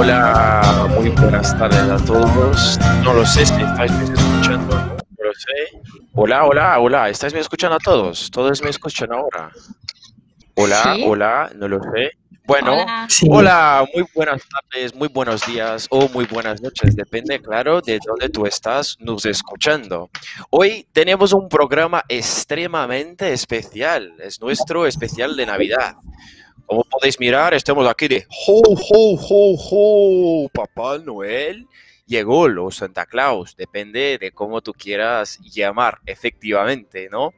Hola, muy buenas tardes a todos. No lo sé si estáis escuchando, no lo sé. Hola, hola, hola, ¿estáis me escuchando a todos? ¿Todos me escuchan ahora? Hola, hola, no lo sé. Bueno, hola. muy buenas tardes, muy buenos días o muy buenas noches, depende, claro, de dónde tú estás nos escuchando. Hoy tenemos un programa extremadamente especial, es nuestro especial de Navidad. Como podéis mirar, estamos aquí de ho, ho, ho, ho, Papá Noel llegó los Santa Claus, depende de cómo tú quieras llamar, efectivamente, ¿no?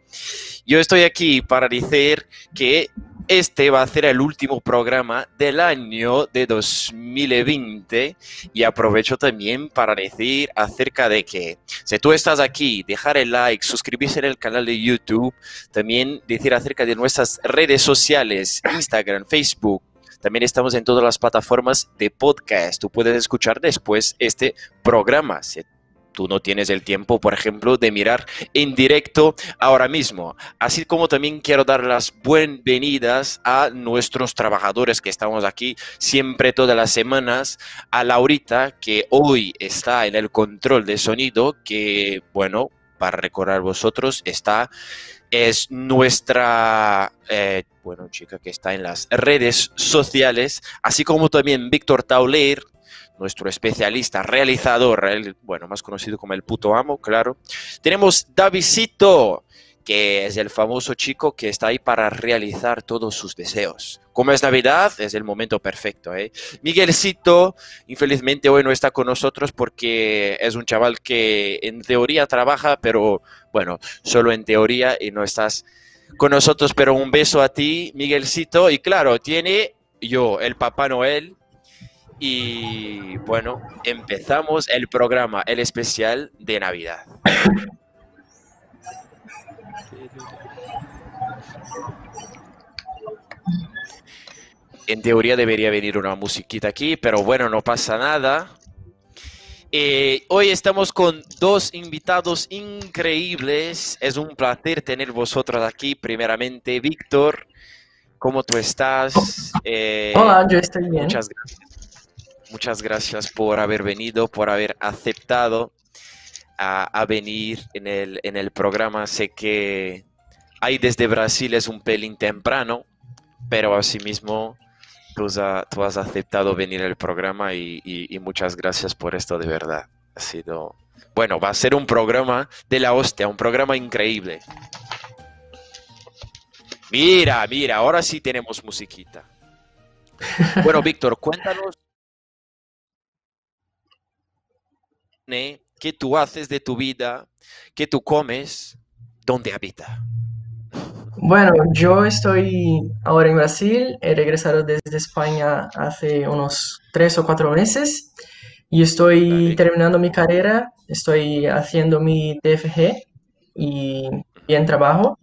Yo estoy aquí para decir que este va a ser el último programa del año de 2020 y aprovecho también para decir acerca de que si tú estás aquí, dejar el like, suscribirse en el canal de YouTube, también decir acerca de nuestras redes sociales, Instagram, Facebook, también estamos en todas las plataformas de podcast. Tú puedes escuchar después este programa tú no tienes el tiempo, por ejemplo, de mirar en directo ahora mismo. Así como también quiero dar las bienvenidas a nuestros trabajadores que estamos aquí siempre todas las semanas, a Laurita, que hoy está en el control de sonido, que, bueno, para recordar vosotros, está es nuestra, eh, chica que está en las redes sociales, así como también Víctor Tauler, nuestro especialista, realizador, el, bueno, más conocido como el puto amo, claro. Tenemos Davidito, que es el famoso chico que está ahí para realizar todos sus deseos. Como es Navidad, es el momento perfecto. ¿eh? Miguelcito, infelizmente hoy no está con nosotros porque es un chaval que en teoría trabaja, pero bueno, solo en teoría y no estás con nosotros. Pero un beso a ti, Miguelcito. Y claro, tiene yo, el Papá Noel, y bueno, empezamos el programa, el especial de Navidad. En teoría debería venir una musiquita aquí, pero bueno, no pasa nada. Eh, hoy estamos con dos invitados increíbles. Es un placer tener vosotros aquí. Primeramente, Víctor, ¿cómo tú estás? Eh, Hola, yo estoy bien. Muchas gracias muchas gracias por haber venido, por haber aceptado a, venir en el, en el programa. Sé que ahí desde Brasil es un pelín temprano, pero asimismo tú, tú has aceptado venir al programa y, y, muchas gracias por esto de verdad. Ha sido, bueno, va a ser un programa de la hostia, un programa increíble. Mira, mira, ahora sí tenemos musiquita. Bueno, Víctor, cuéntanos qué tú haces de tu vida, qué tú comes, dónde habita. Bueno, yo estoy ahora en Brasil, he regresado desde España hace unos tres o cuatro meses y estoy terminando mi carrera, estoy haciendo mi TFG y bien trabajo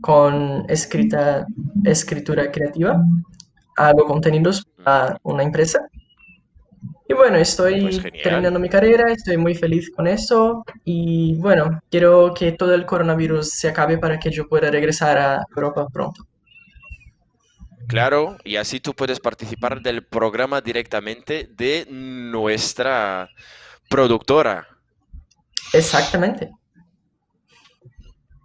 con escrita, escritura creativa, hago contenidos para una empresa y bueno, estoy pues terminando mi carrera, estoy muy feliz con eso y bueno, quiero que todo el coronavirus se acabe para que yo pueda regresar a Europa pronto. Claro, y así tú puedes participar del programa directamente de nuestra productora. Exactamente.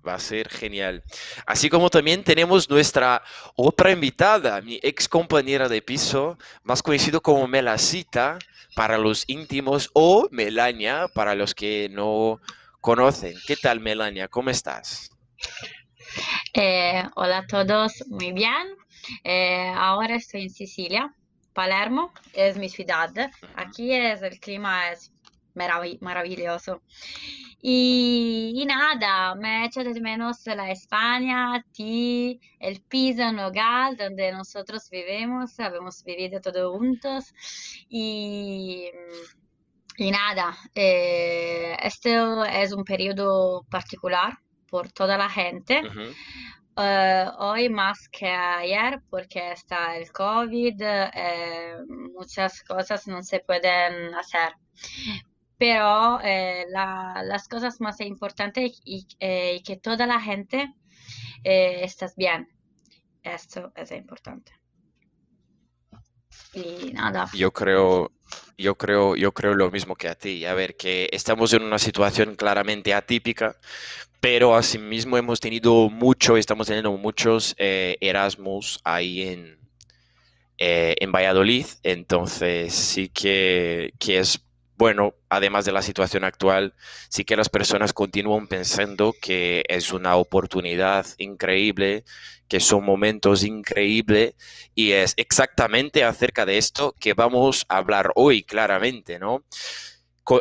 Va a ser genial. Así como también tenemos nuestra otra invitada, mi ex compañera de piso, más conocido como Melacita para los íntimos o Melania para los que no conocen. ¿Qué tal, Melania? ¿Cómo estás? Eh, hola a todos, muy bien. Eh, ahora estoy en Sicilia, Palermo es mi ciudad. Aquí es el clima es maravilloso. Y, nada, me echo de menos la España, ti, el piso Nogal, donde nosotros vivimos, hemos vivido todos juntos. Y, y nada, eh, este es un periodo particular por toda la gente. Eh, hoy más que ayer porque está el COVID, eh, muchas cosas no se pueden hacer pero eh, las cosas más importantes y, eh, que toda la gente eh, estés bien. Esto es importante. y nada. Yo creo, yo creo, yo creo lo mismo que a ti. A ver, que estamos en una situación claramente atípica, pero asimismo hemos tenido mucho, estamos teniendo muchos eh, Erasmus ahí en, en Valladolid. Entonces sí que, que es bueno, además de la situación actual, sí que las personas continúan pensando que es una oportunidad increíble, que son momentos increíbles y es exactamente acerca de esto que vamos a hablar hoy claramente, ¿no?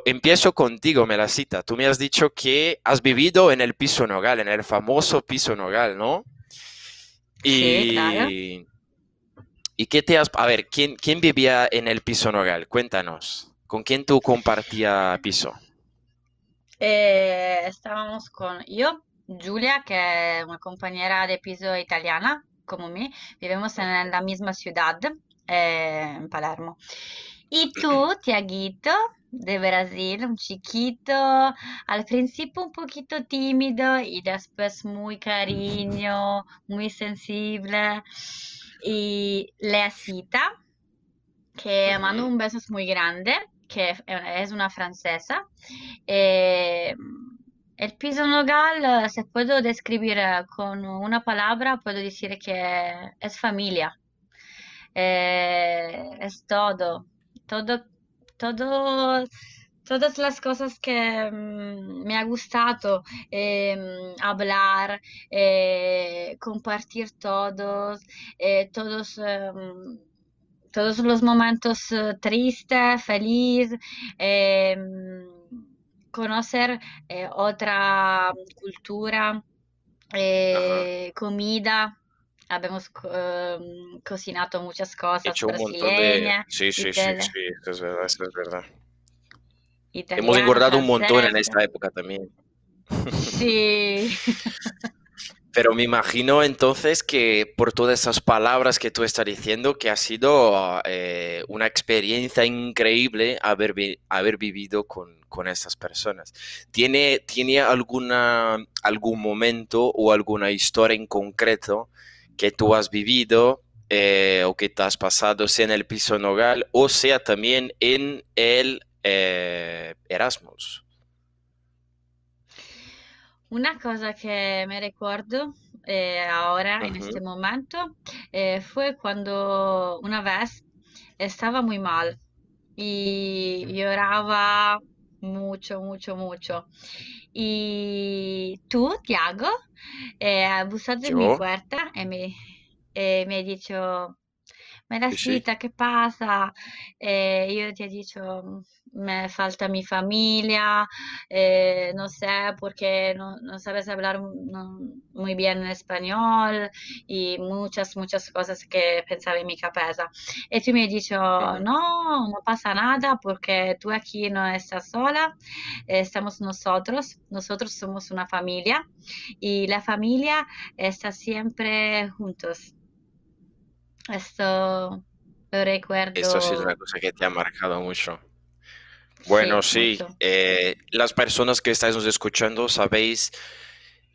empiezo contigo, Melasita. Tú me has dicho que has vivido en el piso Nogal, en el famoso piso Nogal, ¿no? Y, sí, claro. ¿Y qué te has... A ver, ¿quién, ¿quién vivía en el piso Nogal? Cuéntanos. ¿Con quién tú compartías piso? Eh, estábamos con yo, Julia, que es una compañera de piso italiana, como mí. Vivimos en la misma ciudad, eh, en Palermo. Y tú, Tiaguito, de Brasil, un chiquito, al principio un poquito tímido y después muy cariño, muy sensible. Y Leacita, que mando un beso muy grande que es una francesa. Eh, el piso nogal, se puedo describir eh, con una palabra, puedo decir que es familia. Eh, es todo, todo, todo, todas las cosas que mm, me ha gustado hablar, compartir todos, todos todos los momentos eh, tristes, feliz, em, conocer eh, otra cultura, eh, comida. Hemos em, cocinado muchas cosas brasileñas. Sí, sí, sí, sí, es verdad, es verdad. Hemos engordado un montón en esta época también. Sí. Pero me imagino entonces que por todas esas palabras que tú estás diciendo, que ha sido eh, una experiencia increíble haber, haber vivido con, con estas personas. ¿Tiene, ¿Tiene alguna, algún momento o alguna historia en concreto que tú has vivido eh, o que te has pasado, sea en el piso nogal o sea también en el eh, Erasmus? Una cosa que me recuerdo eh, ahora, en este momento, eh, fue cuando una vez estaba muy mal y lloraba mucho, mucho, mucho. Y tú, Tiago, eh, buscado en mi puerta y me, me has dicho, Meracita, ¿qué pasa? yo te he dicho, me falta mi familia, eh, no sé, porque no, no sabes hablar muy bien español y muchas, muchas cosas que pensaba en mi cabeza. Y tú me has dicho, no, no pasa nada porque tú aquí no estás sola, estamos nosotros, nosotros somos una familia y la familia está siempre juntos. Esto lo recuerdo. Esto sí es una cosa que te ha marcado mucho. Bueno, sí, eh, las personas que estáis nos escuchando sabéis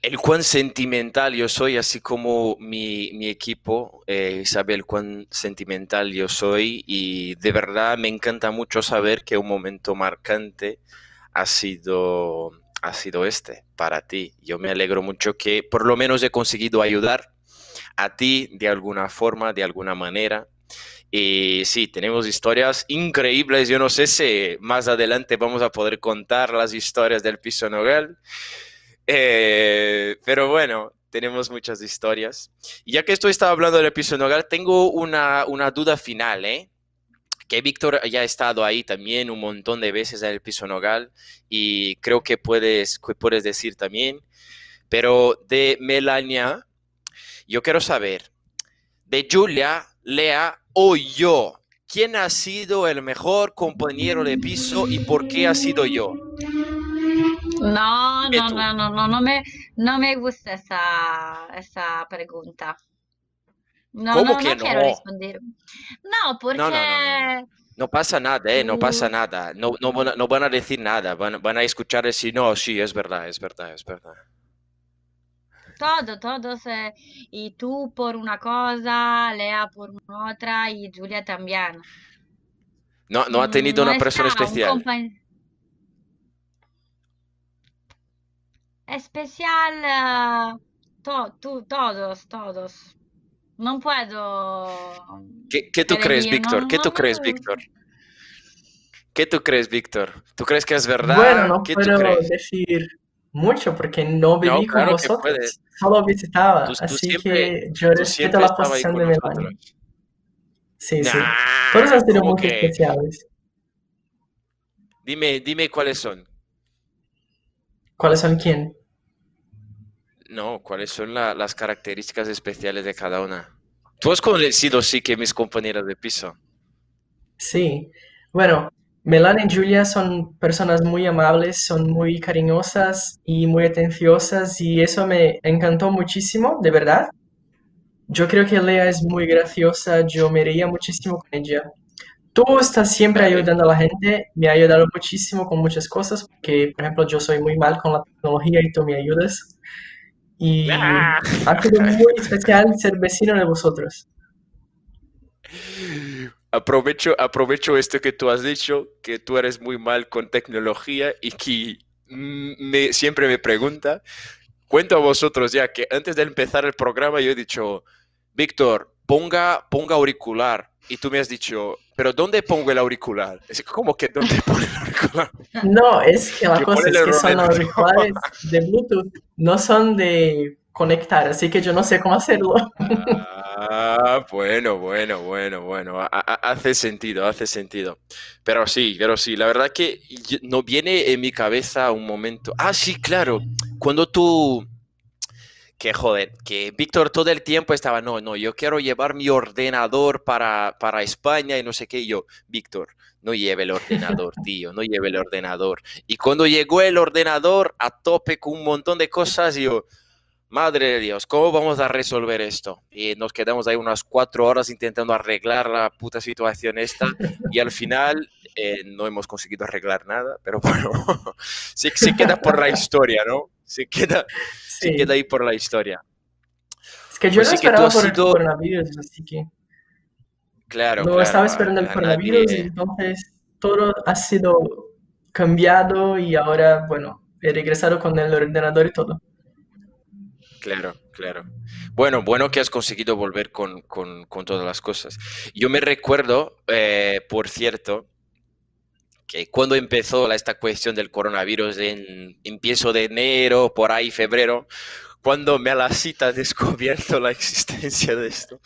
el cuán sentimental yo soy, así como mi, mi equipo eh, sabe el cuán sentimental yo soy y de verdad me encanta mucho saber que un momento marcante ha sido, ha sido este para ti. Yo me alegro mucho que por lo menos he conseguido ayudar a ti de alguna forma, de alguna manera. Y sí, tenemos historias increíbles. Yo no sé si más adelante vamos a poder contar las historias del piso Nogel. Eh, pero bueno, tenemos muchas historias. Ya que estoy estaba hablando del piso Nogel, tengo una, una duda final, ¿eh? que Víctor ya ha estado ahí también un montón de veces en el piso Nogal y creo que puedes, que puedes decir también. Pero de Melania, yo quiero saber, de Julia, Lea o yo? ¿Quién ha sido el mejor compañero de piso y por qué ha sido yo? No, no, no, no, no, no me, no me gusta esa, esa pregunta. No, ¿Cómo no, que no, no? quiero responder. No, porque... No, pasa nada, ¿eh? No pasa nada. No, no, van, a, no van a decir nada. Van, van a escuchar decir, no, sí, es verdad, es verdad, es verdad. Todo, todos, eh, y tú por una cosa, Lea por otra y Julia también. No, no ha tenido No una persona está un especial. Especial, eh, to- tú- todos, todos. No puedo ¿Qué, qué tú crees, Víctor? no- ¿Qué no tú crees. Víctor? ¿Qué tú crees, Víctor? ¿Tú crees que es verdad? Bueno, no ¿Qué tú puedo crees? decir mucho porque no viví con claro vosotros, solo visitaba, Tú, tú así siempre, que yo respeto la posición de Melanie. nosotros. Sí, sí. Todos han sido ¿cómo muy que? especiales. Dime, dime cuáles son. ¿Cuáles son quién? No, cuáles son la- las características especiales de cada una. Tú has conocido, sí, que mis compañeras de piso. Sí. Bueno, Melanie y Julia son personas muy amables, son muy cariñosas y muy atenciosas y eso me encantó muchísimo, de verdad. Yo creo que Lea es muy graciosa, yo me reía muchísimo con ella. Tú estás siempre ayudando a la gente, me ha ayudado muchísimo con muchas cosas, porque, por ejemplo, yo soy muy mal con la tecnología y tú me ayudas. Y Ah. ha sido muy especial ser vecino de vosotros. Aprovecho, aprovecho esto que tú has dicho, que tú eres muy mal con tecnología y que mm, me, siempre me pregunta. Cuento a vosotros ya que antes de empezar el programa yo he dicho, Víctor, ponga, ponga auricular. Y tú me has dicho, ¿pero dónde pongo el auricular? Es como que ¿dónde pongo el auricular? No, es que la cosa es que son auriculares de Bluetooth, no son de conectar, así que yo no sé cómo hacerlo. Ah, bueno, bueno, bueno, bueno. ha- Hace sentido, hace sentido. Pero sí, pero sí, la verdad que no viene en mi cabeza un momento. Ah, sí, claro. Cuando tú. Que joder, que Víctor todo el tiempo estaba, no, no, yo quiero llevar mi ordenador para, para España y no sé qué. Y yo, Víctor, no lleve el ordenador, tío, no lleve el ordenador. Y cuando llegó el ordenador a tope con un montón de cosas, yo, Madre de Dios, ¿cómo vamos a resolver esto? Y nos quedamos ahí unas cuatro horas intentando arreglar la puta situación esta y al final eh, no hemos conseguido arreglar nada, pero bueno, sí, sí queda por la historia, ¿no? Se queda, Sí. queda ahí por la historia. Es que yo Pues no sí que esperaba has por el sido- coronavirus, así que Claro, no claro, estaba esperando el coronavirus, nadie- entonces todo ha sido cambiado y ahora, bueno, he regresado con el ordenador y todo. Claro, claro. Bueno, bueno que has conseguido volver con, con- todas las cosas. Yo me recuerdo, eh, por cierto, que cuando empezó esta cuestión del coronavirus en empiezo de enero, por ahí febrero, cuando me a la cita descubierto la existencia de esto,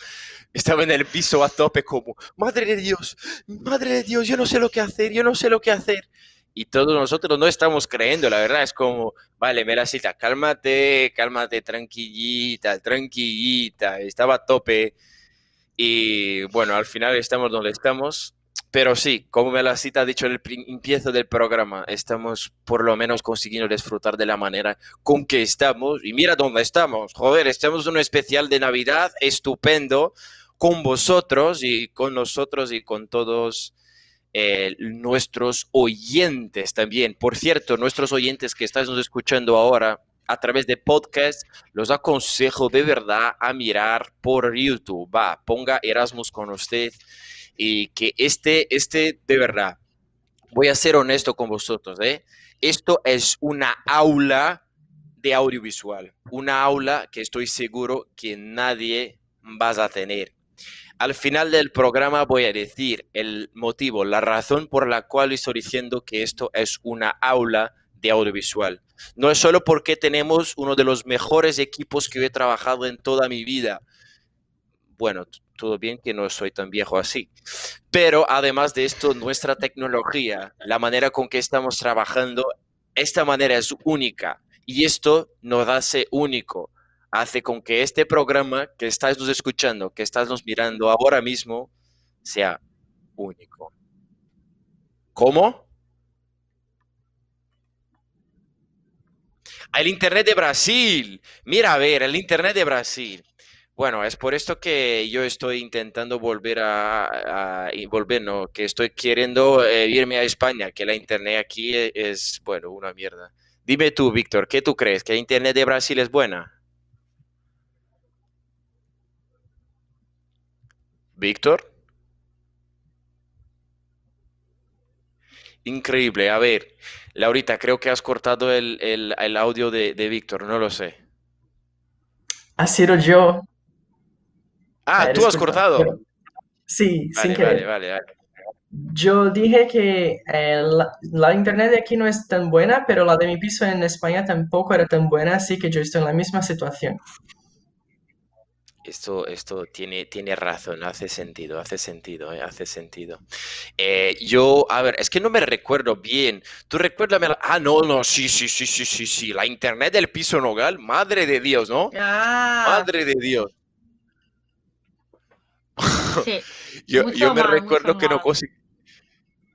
estaba en el piso a tope como, madre de Dios, madre de Dios, yo no sé lo que hacer, yo no sé lo que hacer. Y todos nosotros no estamos creyendo, la verdad, es como, vale, me la cita, cálmate, cálmate, tranquilita, tranquilita, estaba a tope. Y bueno, al final estamos donde estamos. Pero sí, como me la cita ha dicho en el empiezo del programa, estamos por lo menos consiguiendo disfrutar de la manera con que estamos. Y mira dónde estamos. Joder, estamos en un especial de Navidad estupendo con vosotros y con nosotros y con todos eh, nuestros oyentes también. Por cierto, nuestros oyentes que estáis escuchando ahora a través de podcast, los aconsejo de verdad a mirar por YouTube. Va, ponga Erasmus con usted y que este, este, de verdad, voy a ser honesto con vosotros, ¿eh? Esto es una aula de audiovisual, una aula que estoy seguro que nadie vas a tener. Al final del programa voy a decir el motivo, la razón por la cual estoy diciendo que esto es una aula de audiovisual. No es solo porque tenemos uno de los mejores equipos que he trabajado en toda mi vida. Bueno, todo bien que no soy tan viejo así. Pero además de esto, nuestra tecnología, la manera con que estamos trabajando, esta manera es única. Y esto nos hace único. Hace con que este programa que estáis nos escuchando, que estáis nos mirando ahora mismo, sea único. ¿Cómo? El Internet de Brasil. Mira, a ver, el Internet de Brasil. Bueno, es por esto que yo estoy intentando volver a, y volver, no, que estoy queriendo eh, irme a España, que la Internet aquí e- es, bueno, una mierda. Dime tú, Víctor, ¿qué tú crees? ¿Que la Internet de Brasil es buena? Víctor. Increíble. A ver, Laurita, creo que has cortado el, audio de, Víctor, no lo sé. Ha sido yo. Ah, tú has cortado. Sí, sin querer. Vale, vale, Yo dije que eh, la, internet de aquí no es tan buena, pero la de mi piso en España tampoco era tan buena, así que yo estoy en la misma situación. Esto, esto tiene, tiene razón, hace sentido, hace sentido, eh, hace sentido. Eh, yo, a ver, es que no me recuerdo bien. Tú recuérdame. Ah, no, no, sí, sí, sí, sí, sí, sí. La internet del piso nogal, madre de Dios, ¿no? Ah. Madre de Dios. Sí. yo, yo me recuerdo que no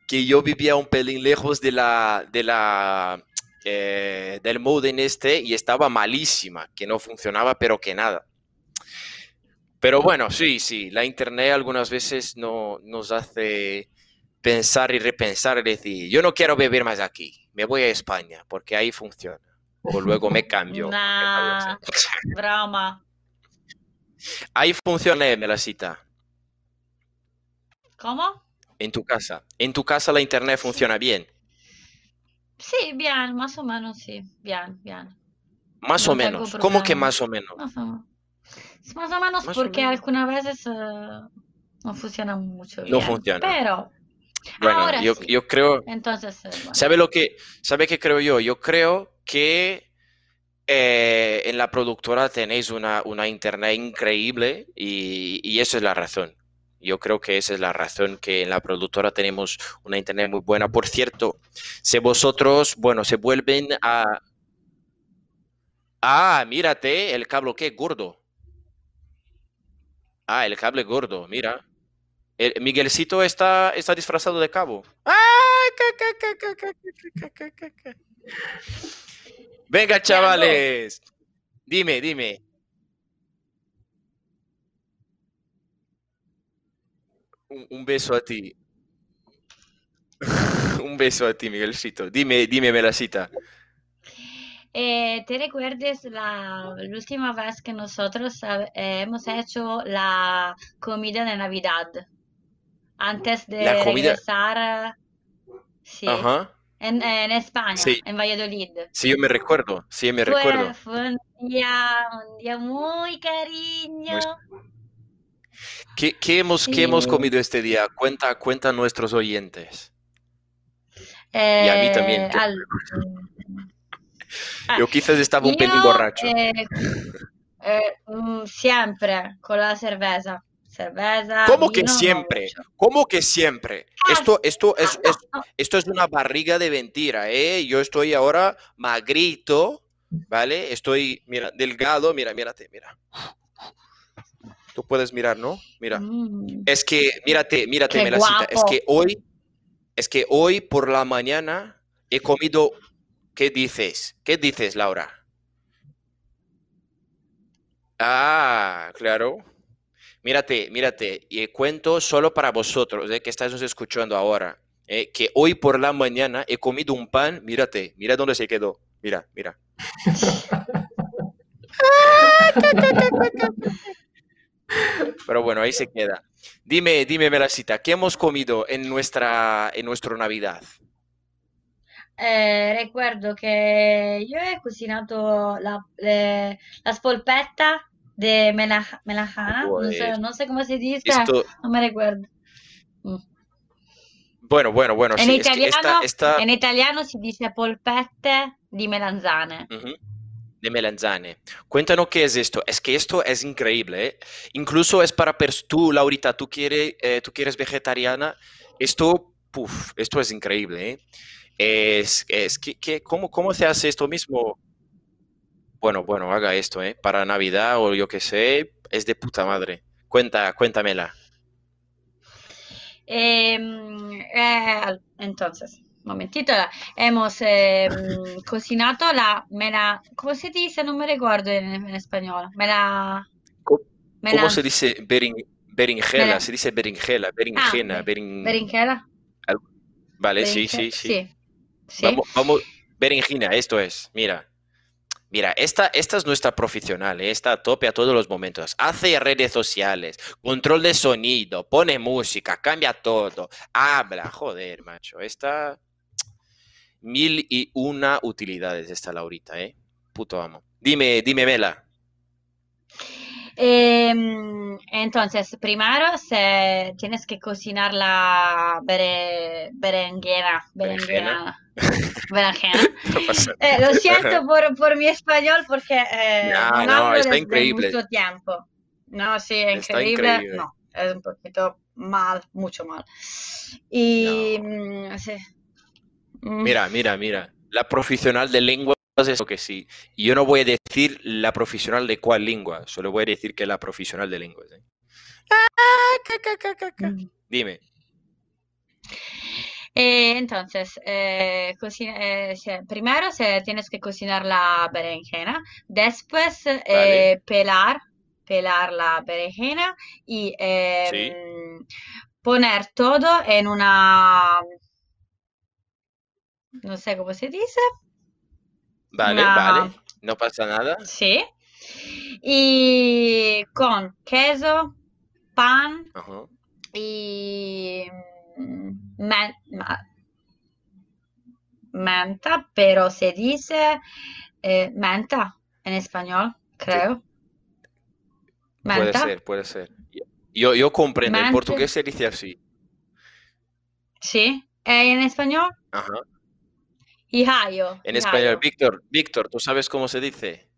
que yo vivía un pelín lejos de la, de la, eh, del modem este y estaba malísima, que no funcionaba, pero que nada. Pero bueno, sí, sí, la internet algunas veces no, nos hace pensar y repensar y decir, yo no quiero vivir más aquí, me voy a España, porque ahí funciona. O luego me cambio. Nah, broma. Ahí funciona, Melasita. ¿Cómo? En tu casa. En tu casa la internet funciona bien. Sí, bien, más o menos, sí, bien, bien. Más o menos. ¿Cómo que más o menos? Más o menos. Más o menos porque algunas veces uh, no funciona mucho bien. No funciona. Pero bueno, ahora yo, sí. yo creo. Entonces, bueno. ¿Sabe lo que, sabe qué creo yo? Yo creo que eh, en la productora tenéis una, una internet increíble y, y eso es la razón. Yo creo que esa es la razón que en la productora tenemos una internet muy buena. Por cierto, si vosotros, bueno, se vuelven a... Ah, mírate, el cable qué gordo. Ah, el cable gordo, mira. El Miguelcito está, está disfrazado de cabo. Venga, chavales. Dime, dime. Un, beso a ti. un beso a ti, Miguelcito. Dime, dime, Melasita. Eh, ¿Te recuerdas la, última vez que nosotros eh, hemos hecho la comida de Navidad? Antes de La regresar, sí, Ajá. en, en España, Sí. en Valladolid. Sí, yo me recuerdo. Sí, me Fue, recuerdo. fue un día, un día muy cariño. ¿Qué, qué hemos, qué hemos Sí. comido este día? Cuenta, cuenta a nuestros oyentes. a mí también, Eh, al- Ah, Yo quizás estaba un pelín io, borracho. eh, eh, mm, siempre con la cerveza. Cerveza, ¿Cómo que vino, siempre? ¿Cómo que siempre? Ah, Esto, esto, es, no, es- esto es una barriga de mentira, ¿eh? Yo estoy ahora magrito, ¿vale? Estoy, mira, delgado, mira, mírate, mira. Tú puedes mirar, ¿no? Mira. Mm, Es que, mírate, mírate, Qué Melasita, es que hoy, es que hoy por la mañana he comido, ¿qué dices? ¿Qué dices, Laura? Ah, claro. Mírate, mírate, y cuento solo para vosotros, eh, que estáis escuchando ahora, eh, que hoy por la mañana he comido un pan, mírate, mira dónde se quedó, mira, mira. Pero bueno, ahí se queda. Dime, dime, Melasita, ¿qué hemos comido en nuestra, en nuestro Navidad? Eh, recuerdo che io ho cucinato la, le- la spolpetta de mela- melajana, no sé, no sé cómo se dice, Esto, no me recuerdo. Mm. bueno, bueno, bueno, En sí, es que italiano, esta, esta, en italiano si dice polpette di melanzane. Ujú, De melanzane. Cuéntanos qué es esto. Es que esto es increíble, ¿eh? Incluso es para tú, Laurita, tú quieres, eh, tú quieres vegetariana. Esto, puf, esto es increíble, ¿eh? Es, es que, que- ¿cómo, cómo se hace esto mismo? Bueno, bueno, haga esto, ¿eh? Para Navidad o yo qué sé, es de puta madre. Cuenta, cuéntamela. Ehm, eh, entonces, un momentito, hemos ehm, cocinado la mela, ¿cómo se dice? No me recuerdo en, en español. Mela, ¿Cómo se dice berin- beringela? Mela- Se dice beringela, beringena, Ah, berin- berenjena. Vale, sí, sí. Sí, Vamos, vamos, esto es, mira. Mira, esta, esta es nuestra profesional, ¿eh? está a tope a todos los momentos. Hace redes sociales, control de sonido, pone música, cambia todo, habla, joder, macho. Esta mil y una utilidades esta Laurita, ¿eh? Puto amo. Dime, dime, Mela. Em, entonces, primero se, tienes que cocinar la bere, berenjena. Berenjena. berenjena. eh, lo siento por, por, mi español porque eh, no, no, no, hablo está increíble. mucho tiempo. No, sí, increíble. increíble. No, es un poquito mal, mucho mal. Y mm, sí. Mm, Mira, mira, mira. La profesional de lenguas es lo que sí. Y yo no voy a decir la profesional de cuál lengua, solo voy a decir que la profesional de lenguas. ¿eh? Ah, ca, ca, ca, ca, ca. mm. Dime. Eh, entonces, eh, cocina- eh, primero se, tienes que cocinar la berenjena, después eh, Vale. pelar, pelar la berenjena y eh, Sí. poner todo en una, no sé cómo se dice, Vale, vale. No pasa nada. sí, y con queso, pan Ajá. y mm, men- ma- menta, pero se dice eh, menta en español, creo. Puede ser, puede ser. Yo, yo comprendo, en mente, portugués se dice así. sí. Eh, en español, Ajá. Hijayo, En español. Víctor, Víctor, ¿tú sabes cómo se dice?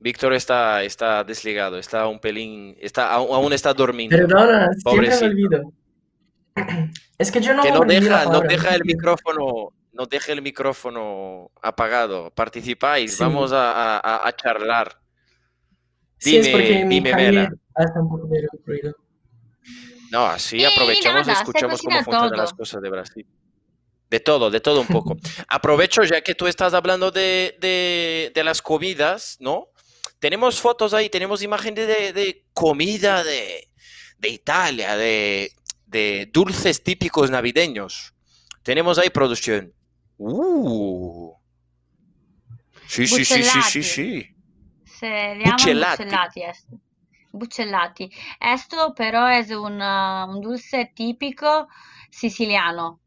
Víctor está, está desligado, está un pelín, está, aún aún está durmiendo. Perdona, siempre me Pobrecito. olvido. Es que yo no Que no deja, no deja el micrófono, no deja el micrófono apagado. Participáis, Sí, vamos a, a- a- a charlar. sí, es porque Dime, dime, hace un poco de ruido. No, así aprovechamos y nada, escuchamos cómo funcionan las cosas de Brasil. De todo, de todo un poco. Aprovecho ya que tú estás hablando de, de- de las comidas, ¿no? Tenemos fotos ahí, tenemos imágenes de, de comida de, de Italia, de, de dulces típicos navideños. Tenemos ahí producción. Uh. Sí, sí, sí, sí, sí, sí. Se llaman Bucellati. bucellati esto. Bucellati. Esto pero es un, ah, un dulce típico siciliano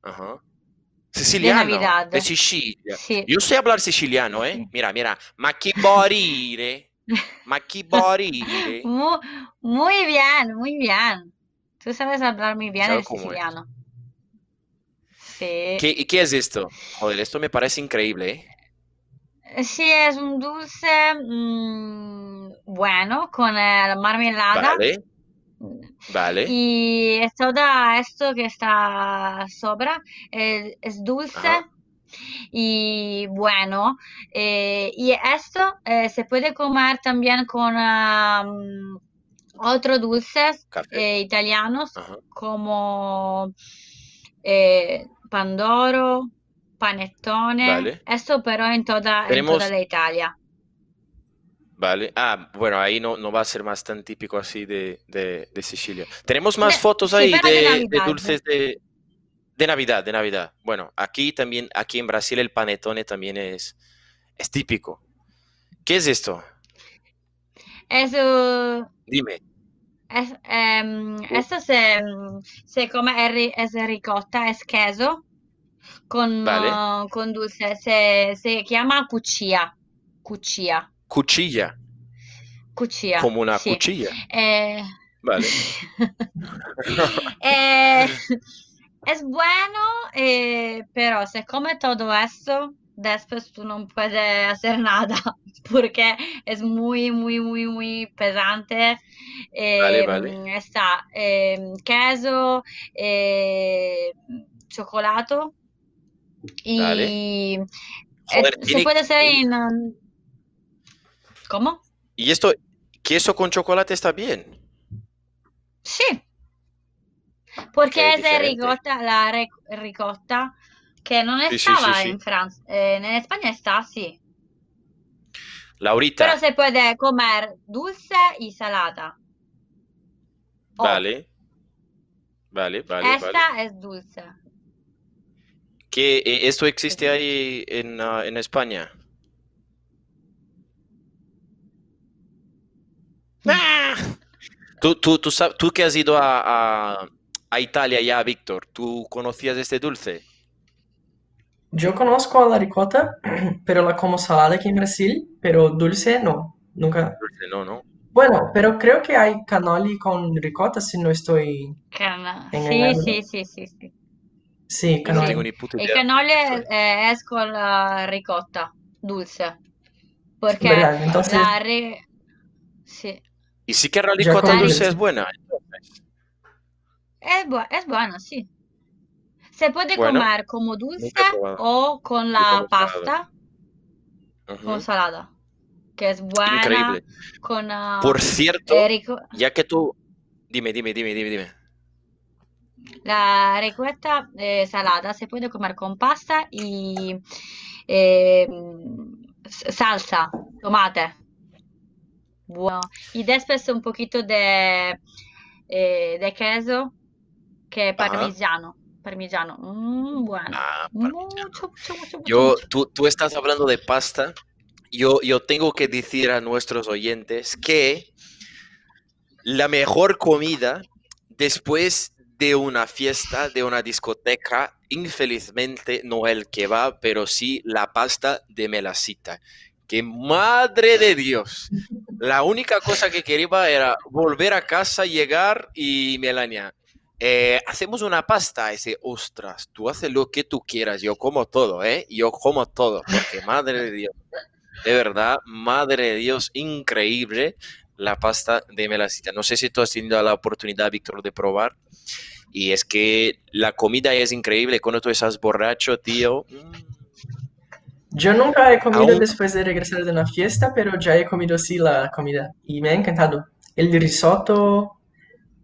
de Siciliano, Navidad. de Sicilia. Sì, Yo sé hablar siciliano, ¿eh? sì. Mira, mira. Ma chi morire? Ma chi morire? Mu- Muy bien, muy bien. Tú sabes hablar muy bien ¿Sabes el es? siciliano. Sí. ¿Qué, y qué es esto? Joder, esto me parece increíble, ¿eh? Sí, es un dulce mm, bueno con eh, marmelada Vale, vale. y es todo esto que está sobra eh, es dulce Ajá. y bueno. eh, y esto eh, se puede comer también con otros dulces eh, italianos Ajá. como Pandoro, panettone, Vale. esto pero en toda, en Tenemos, toda la Italia. vale. Ah, bueno, ahí no, no va a ser más tan típico así de, de, de Sicilia. Tenemos más De- fotos ahí de dulces de, de Navidad, de Navidad. Bueno, aquí también, aquí en Brasil el panetone también es, es típico. ¿Qué es esto? Es, uh, Dime. es, Uh, esto se, se come, es ricotta, es queso con, Vale. uh, con dulce, se, se llama cuccia, cuccia, Cuchilla, cuccia, como una sì. cuchilla. Eh, Vale. eh, es bueno, eh, pero se come todo esto, después tú no puedes hacer nada porque es muy, muy, muy, muy pesante. Vale, Eh, vale. está eh, queso, eh, chocolate Vale. y Joder, es- se puede hacer en... um, ¿Cómo? ¿Y esto, queso con chocolate está bien? Sí, porque es de ricotta, la re- ricotta que no Sí, estaba sí, sí. en Francia, en España está, sí, pero Laurita, se puede comer dulce y salada. Vale. Vale, vale, vale. esta es dulce. ¿Qué, eh, ¿Esto existe ahí en, ah, en España? ¡Ah! Tú, tú, tú, sab- tú que has ido a, a- a Italia ya, Víctor, ¿tú conocías este dulce? Yo conozco a la ricota, pero la como salada aquí en Brasil, pero dulce no, nunca. Dulce, no, ¿no? Bueno, pero creo que hay cannoli con ricota si no estoy Sì, engañado. sì, sì, sì, sì. Cannoli. tengo ni puta Il Soy- eh, es con la ricotta dulce, porque ¿Verdad? Entonces, la ri- sì, Y sí que la ricota dulce es buena. entonces. es, bu- es bueno, sí. Se puede Bueno, comer como dulce o con la pasta, Ujú. con salada, que es buena, Increíble. con ah, Por cierto, eh, ya que tú... Dime, dime, dime, dime, dime. La ricotta eh, salada se puede comer con pasta y eh, salsa, tomate. Bueno. Y después un poquito de, eh, de queso, que es parmigiano. Parmigiano. Mm, bueno. Ah, Mucho, mucho, mucho, mucho, Yo, tú, tú estás hablando de pasta. Yo, yo tengo que decir a nuestros oyentes que la mejor comida después de una fiesta, de una discoteca, infelizmente no el kebab, pero sí la pasta de melasita. Que madre de Dios. La única cosa que quería era volver a casa, llegar y Melania. eh, hacemos una pasta, ese, ostras, tú haces lo que tú quieras, yo como todo, ¿eh? Yo como todo, porque madre de Dios, de verdad, madre de Dios, increíble la pasta de melasita. No sé si tú has tenido la oportunidad, Víctor, de probar. Y es que la comida es increíble. Cuando tú estás borracho, tío. yo nunca he comido Aún- después de regresar de una fiesta, pero ya he comido sí la comida y me ha encantado. El risotto.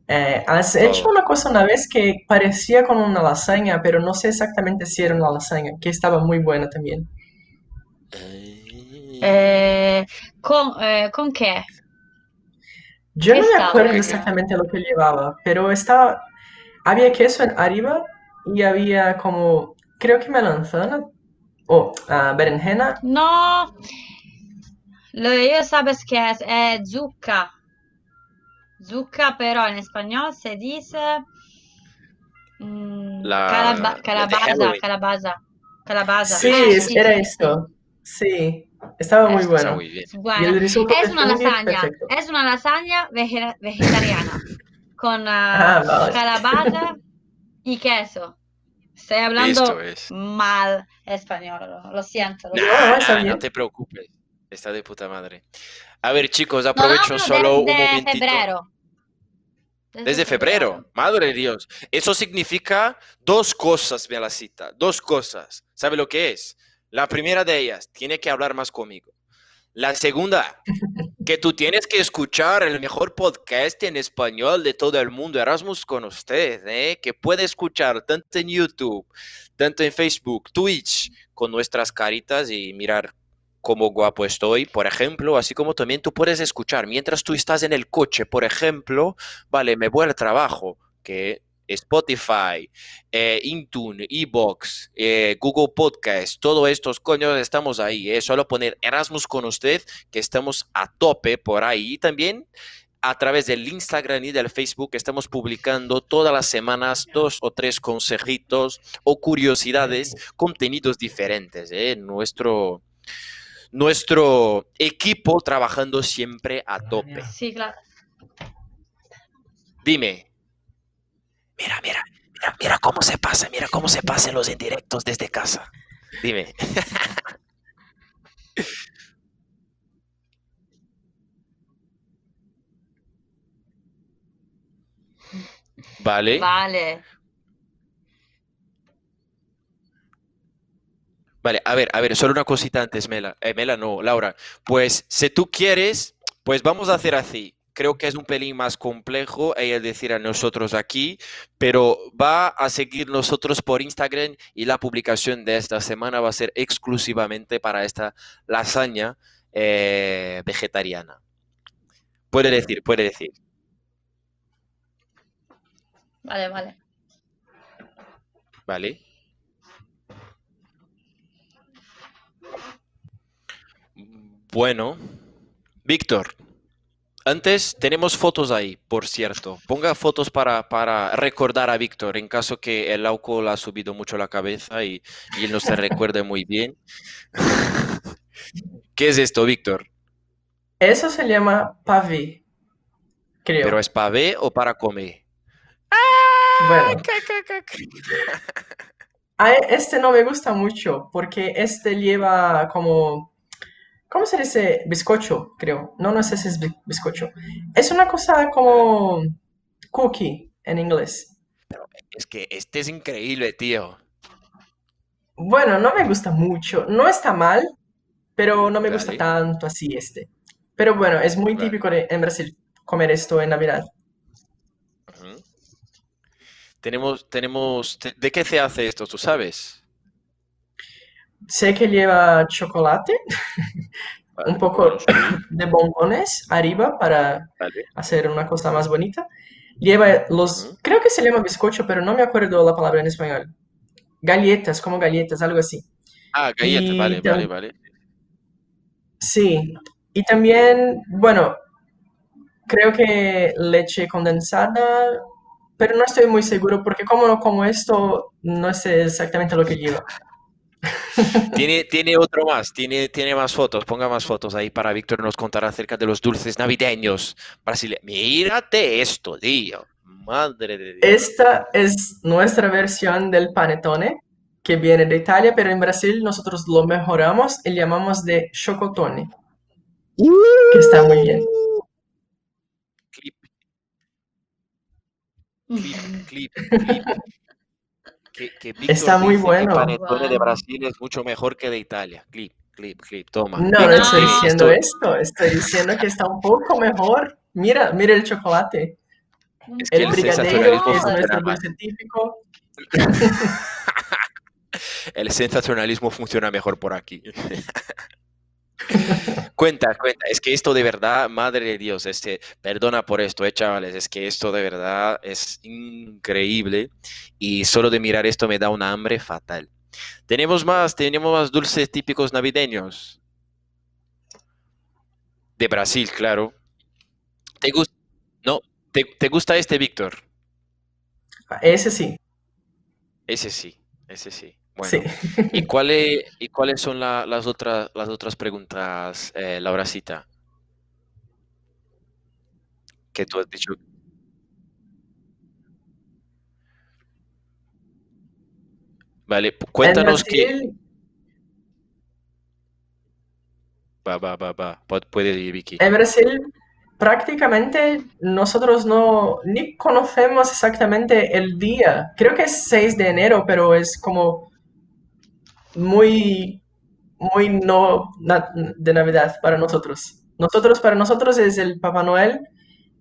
eh, has hecho Todo. una cosa una vez que parecía con una lasaña, pero no sé exactamente si era una lasaña, que estaba muy buena también. eh, Eh, con, eh, ¿con qué? Yo ¿Qué no me acuerdo exactamente lo que llevaba, pero estaba, había queso en arriba y había como, creo que melanzana o ah, berenjena. No, lo yo sabes qué es, es zucca. Zucca, pero en español se dice mm, La- calaba- de calabaza, Halloween. calabaza, calabaza. Sí, Ah, es- era sí, esto. Sí, estaba muy está bueno. muy bien. es buena. Y el risotto Es de una fungi, lasaña, perfecto. es una lasaña vege- vegetariana con Ah, vale. calabaza y queso. Estoy hablando es. mal español, lo, lo siento. lo Nah, siento. No, nah, no te preocupes. Está de puta madre. A ver, chicos, No, aprovecho hablo solo un desde momentito. febrero. Desde febrero, madre de Dios. Eso significa dos cosas, Melasita, dos cosas. ¿Sabe lo que es? La primera de ellas, tiene que hablar más conmigo. La segunda, que tú tienes que escuchar el mejor podcast en español de todo el mundo, Erasmus con usted, ¿eh? que puede escuchar tanto en YouTube, tanto en Facebook, Twitch, con nuestras caritas y mirar cómo guapo estoy, por ejemplo, así como también tú puedes escuchar mientras tú estás en el coche, por ejemplo, vale, me voy al trabajo, que Spotify, eh, Intune, Ebox, eh, Google Podcast, todos estos coños estamos ahí, eh, solo poner Erasmus con usted, que estamos a tope por ahí, y también a través del Instagram y del Facebook estamos publicando todas las semanas dos o tres consejitos o curiosidades, contenidos diferentes, eh, nuestro... Nuestro equipo trabajando siempre a tope. Sí, claro. Dime. Mira, mira, mira, mira cómo se pasa, mira cómo se pasan los indirectos desde casa. Dime. Vale. Vale. Vale, a ver, a ver, solo una cosita antes, Mela. Eh, Mela, no, Laura. Pues si tú quieres, pues vamos a hacer así creo que es un pelín más complejo, es decir, a nosotros aquí, pero va a seguir nosotros por Instagram y la publicación de esta semana va a ser exclusivamente para esta lasaña eh, vegetariana. Puede decir, puede decir. Vale, vale. Vale. Bueno, Víctor antes tenemos fotos ahí, por cierto. Ponga fotos para, para recordar a Víctor en caso que el alcohol ha subido mucho la cabeza y, y él no se recuerde muy bien. ¿Qué es esto, Víctor? Eso se llama pavé, creo. ¿Pero es pavé o para comer? Bueno, a este no me gusta mucho porque este lleva como, ¿cómo se dice? Bizcocho, creo. No, no sé si es bi- bizcocho. Es una cosa como cookie en inglés. Es que este es increíble, tío. Bueno, no me gusta mucho. No está mal, pero no me gusta Vale. tanto así este. Pero bueno, es muy Vale. típico de- en Brasil comer esto en Navidad. Tenemos, tenemos, te- ¿de qué se hace esto? ¿Tú sabes? Sé que lleva chocolate, un poco de bombones arriba para vale. hacer una cosa más bonita. Lleva los, creo que se llama bizcocho, pero no me acuerdo la palabra en español. Galletas, como galletas, algo así. Ah, galletas, Y vale, vale, vale. sí, y también, bueno, creo que leche condensada, pero no estoy muy seguro porque como no como esto, no sé exactamente lo que lleva. Tiene, tiene otro más, tiene, tiene más fotos, ponga más fotos ahí para Víctor nos contará acerca de los dulces navideños brasileños. Mírate esto, tío. Madre de Dios. Esta es nuestra versión del panettone, que viene de Italia, pero en Brasil nosotros lo mejoramos y llamamos de chocotone, que está muy bien. Clip, clip, clip, clip. Que, que Está muy dice que bueno. panettone de. Brasil es mucho mejor que de Italia. Clip, clip, clip. Toma. No, no estoy diciendo esto- esto, estoy diciendo que está un poco mejor. Mira, mira el chocolate. Es que El el brigadeiro, es funciona nuestro más. dulce típico. El sensacionalismo funciona mejor por aquí. Cuenta, cuenta. Es que esto de verdad, madre de Dios, este, perdona por esto, eh, chavales. Es que esto de verdad es increíble y solo de mirar esto me da una hambre fatal. Tenemos más, tenemos más dulces típicos navideños. De Brasil, claro. ¿Te gusta? No, ¿te, te gusta este, Víctor? Ese sí, Ese sí, ese sí. Bueno. sí. ¿Y cuáles, y cuáles son la- las otras, las otras preguntas, eh, Lauracita, que tú has dicho? Vale, cuéntanos que... Brasil, Va, va, va, va. pu- Puedes ir, Vicky. en Brasil prácticamente nosotros no ni conocemos exactamente el día. Creo que es 6 de enero, pero es como muy, muy no na- de Navidad para nosotros. Nosotros, para nosotros es el Papá Noel,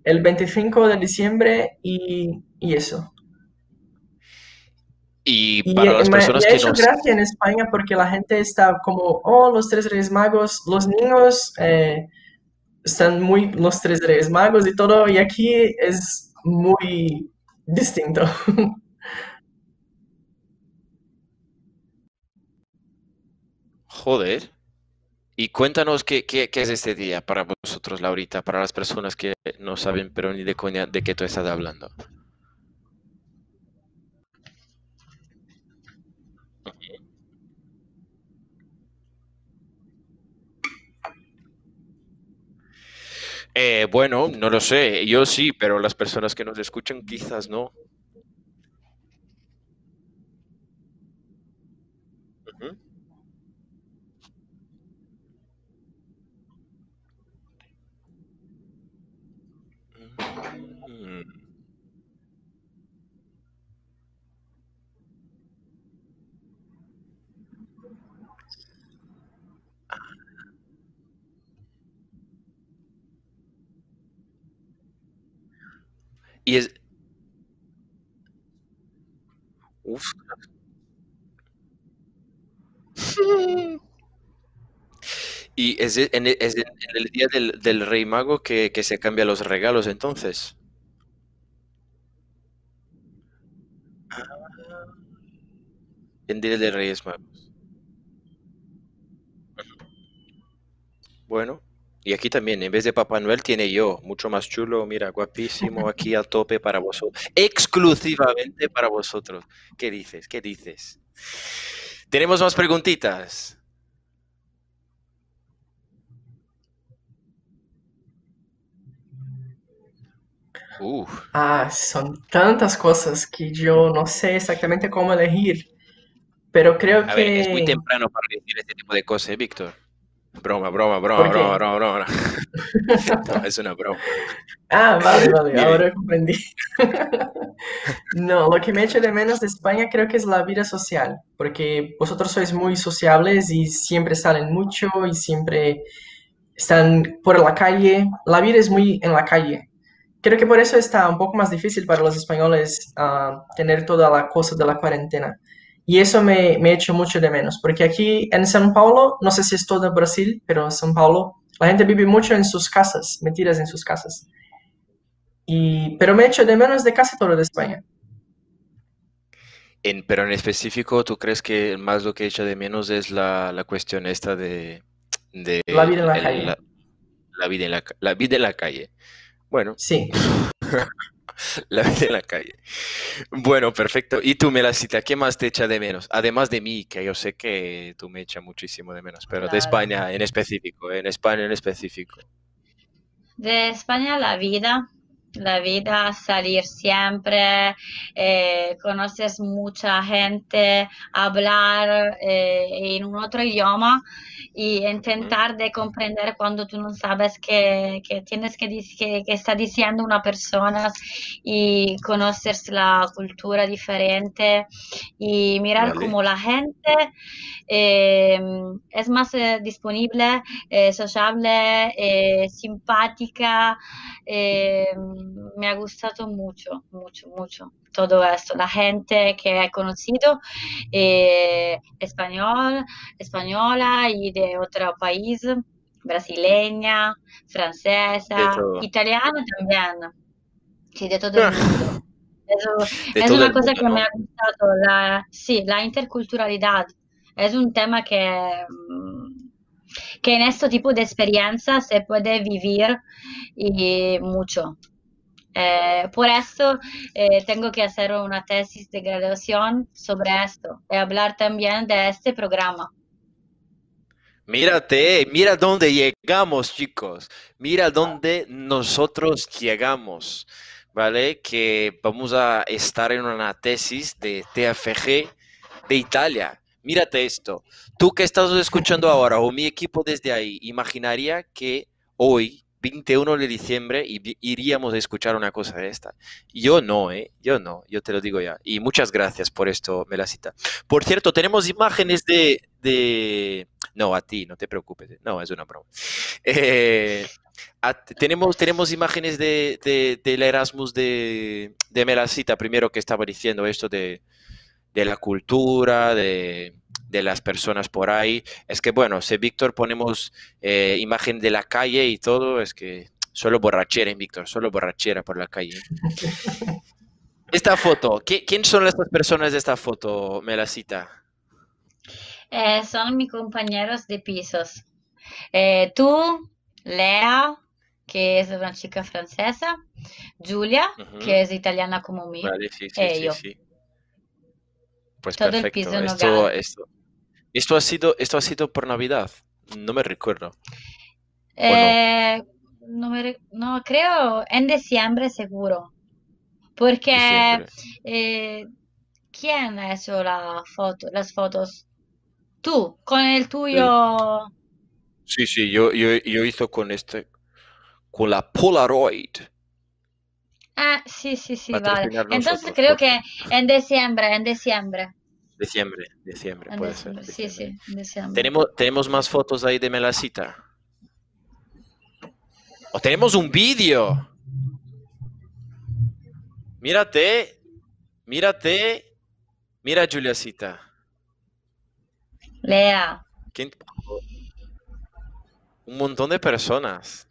el 25 de diciembre y, y eso. Y para las me, personas me ha que hecho nos... gracia en España porque la gente está como, oh, los tres Reyes Magos, los niños eh, están muy, los tres Reyes Magos y todo, y aquí es muy distinto. Joder. Y cuéntanos qué, qué, qué es este día para vosotros, Laurita, para las personas que no saben, pero ni de coña de qué tú estás hablando. Eh, bueno, no lo sé. Yo sí, pero las personas que nos escuchan quizás no. Mm. Y es... Y es, en, es en- en el día del, del Rey Mago que, que se cambian los regalos entonces. En día del Reyes Magos. bueno. Y aquí también, en vez de Papá Noel, tiene yo, mucho más chulo, mira, guapísimo, aquí a tope para vosotros, exclusivamente para vosotros. ¿Qué dices? ¿Qué dices? Tenemos más preguntitas. Ah, son tantas cosas que yo no sé exactamente cómo elegir, pero creo que... es muy temprano para decir este tipo de cosas, ¿eh, Víctor. Broma, broma, broma, broma, broma, broma. no, es una broma. Ah, vale, vale, ahora comprendí. no, lo que me echo de menos de España creo que es la vida social, porque vosotros sois muy sociables y siempre salen mucho y siempre están por la calle. La vida es muy en la calle. Creo que por eso está un poco más difícil para los españoles uh, tener toda la cosa de la cuarentena. Y eso me, me echo mucho de menos, porque aquí en São Paulo, no sé si es todo Brasil, pero en São Paulo, la gente vive mucho en sus casas, metidas en sus casas. Y, pero me echo de menos de casi todo de España. En, pero en específico, ¿tú crees que más lo que echa de menos es la, la cuestión esta de, de... La vida en la calle. La, la, vida en la, la vida en la calle. Bueno. Sí. la vida en la calle. Bueno, perfecto. ¿Y tú, Melacita, qué más te echa de menos? Además de mí, que yo sé que tú me echas muchísimo de menos, pero de España en específico, en España en específico. De España la vida, la vida, salir siempre, eh, conoces mucha gente, hablar eh, en un otro idioma y intentar de comprender cuando tú no sabes qué, tienes que, que, que, está diciendo una persona y conocer la cultura diferente y mirar cómo la gente eh, es más eh, disponible, eh, sociable, simpática. Me ha gustado mucho, mucho, mucho todo esto. La gente que he conocido, español, española y de otro país, brasileña, francesa, italiana también. Sí, de todo el mundo. es una cosa que me ha gustado, la, sí, la interculturalidad es un tema que, mm, que en este tipo de experiencia se puede vivir y mucho. Eh, por eso eh, tengo que hacer una tesis de graduación sobre esto y hablar también de este programa. Mírate, mira dónde llegamos, chicos. Mira dónde nosotros llegamos, ¿vale? Que vamos a estar en una tesis de TFG de Italia. Mírate esto. Tú que estás escuchando ahora, o mi equipo desde ahí, imaginaría que hoy, 21 de diciembre, iríamos a escuchar una cosa de esta. Yo no, ¿eh? Yo no, yo te lo digo ya. Y muchas gracias por esto, Melasita. Por cierto, tenemos imágenes de... de... No, a ti, no te preocupes. No, es una broma. Eh, tenemos, tenemos imágenes de, de, del Erasmus de, de Melasita, primero que estaba diciendo esto de de la cultura, de, las personas por ahí. Es que, bueno, si Víctor ponemos eh, imagen de la calle y todo, es que solo borrachera en Víctor, solo borrachera por la calle. Esta foto, ¿quién son estas personas de esta foto, Melacita? Eh, son mis compañeros de pisos. Eh, tú, Lea, que es una chica francesa, Julia, que es italiana como mí, vale, sí, sí, sí, pues perfecto. esto, esto, ha sido, esto ha sido por Navidad. No me recuerdo. Eh, no? creo en diciembre seguro. Porque eh, ¿quién ha hecho la foto, las fotos? Tú, con el tuyo. Sí, sí, yo, yo, yo hice con este, con la Polaroid. Ah, sí, sí, sí, vale. Entonces creo que en diciembre, en diciembre. Diciembre, diciembre, puede ser. Sí, sí, diciembre. ¿Tenemos, ¿Tenemos más fotos ahí de Melacita? ¿O tenemos un vídeo? Mírate, mírate, mira Juliacita. Lea. Un montón de personas.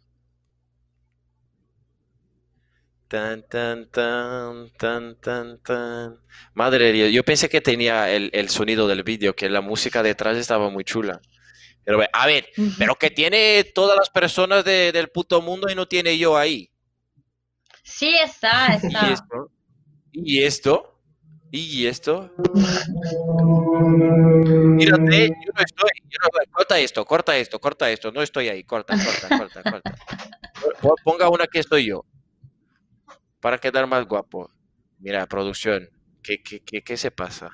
Tan, tan, tan, tan, tan, tan. Madre de Dios, yo pensé que tenía el, sonido del vídeo, que la música detrás estaba muy chula. Pero a ver, pero que tiene todas las personas del puto mundo y no tiene yo ahí. Sí, está, está. ¿Y esto? ¿Y esto? ¿Y esto? Mírate, yo no estoy, yo no, corta esto, corta esto, corta esto, no estoy ahí, corta, corta, corta, corta. Ponga una que estoy yo, para quedar más guapo. Mira, producción, ¿qué, qué, qué, qué se pasa?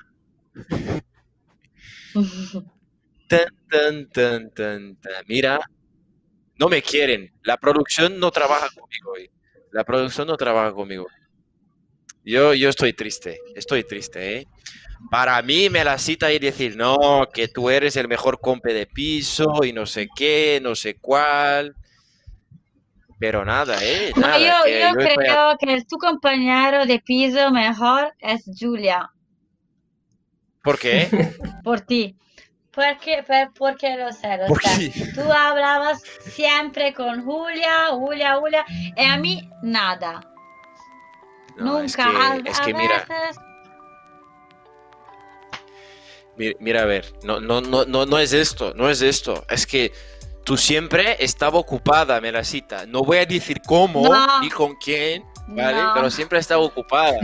Mira, no me quieren. La producción no trabaja conmigo hoy. La producción no trabaja conmigo. Yo, yo estoy triste, estoy triste, ¿eh? Para mí me la cita y decir, no, que tú eres el mejor compe de piso y no sé qué, no sé cuál. Pero nada, ¿eh? Nada, yo, yo, creo que tu compañero de piso mejor es Julia. ¿Por qué? Por ti. Porque, porque lo sé, lo sé. Tú hablabas siempre con Julia, Julia, Julia, y a mí nada. Nunca. Es que, mira. Mira, a ver, no, no, no, no, no es esto, no es esto. Es que tú siempre estaba ocupada, me la cita. No voy a decir cómo ni con quién, ¿vale? Pero siempre estaba ocupada.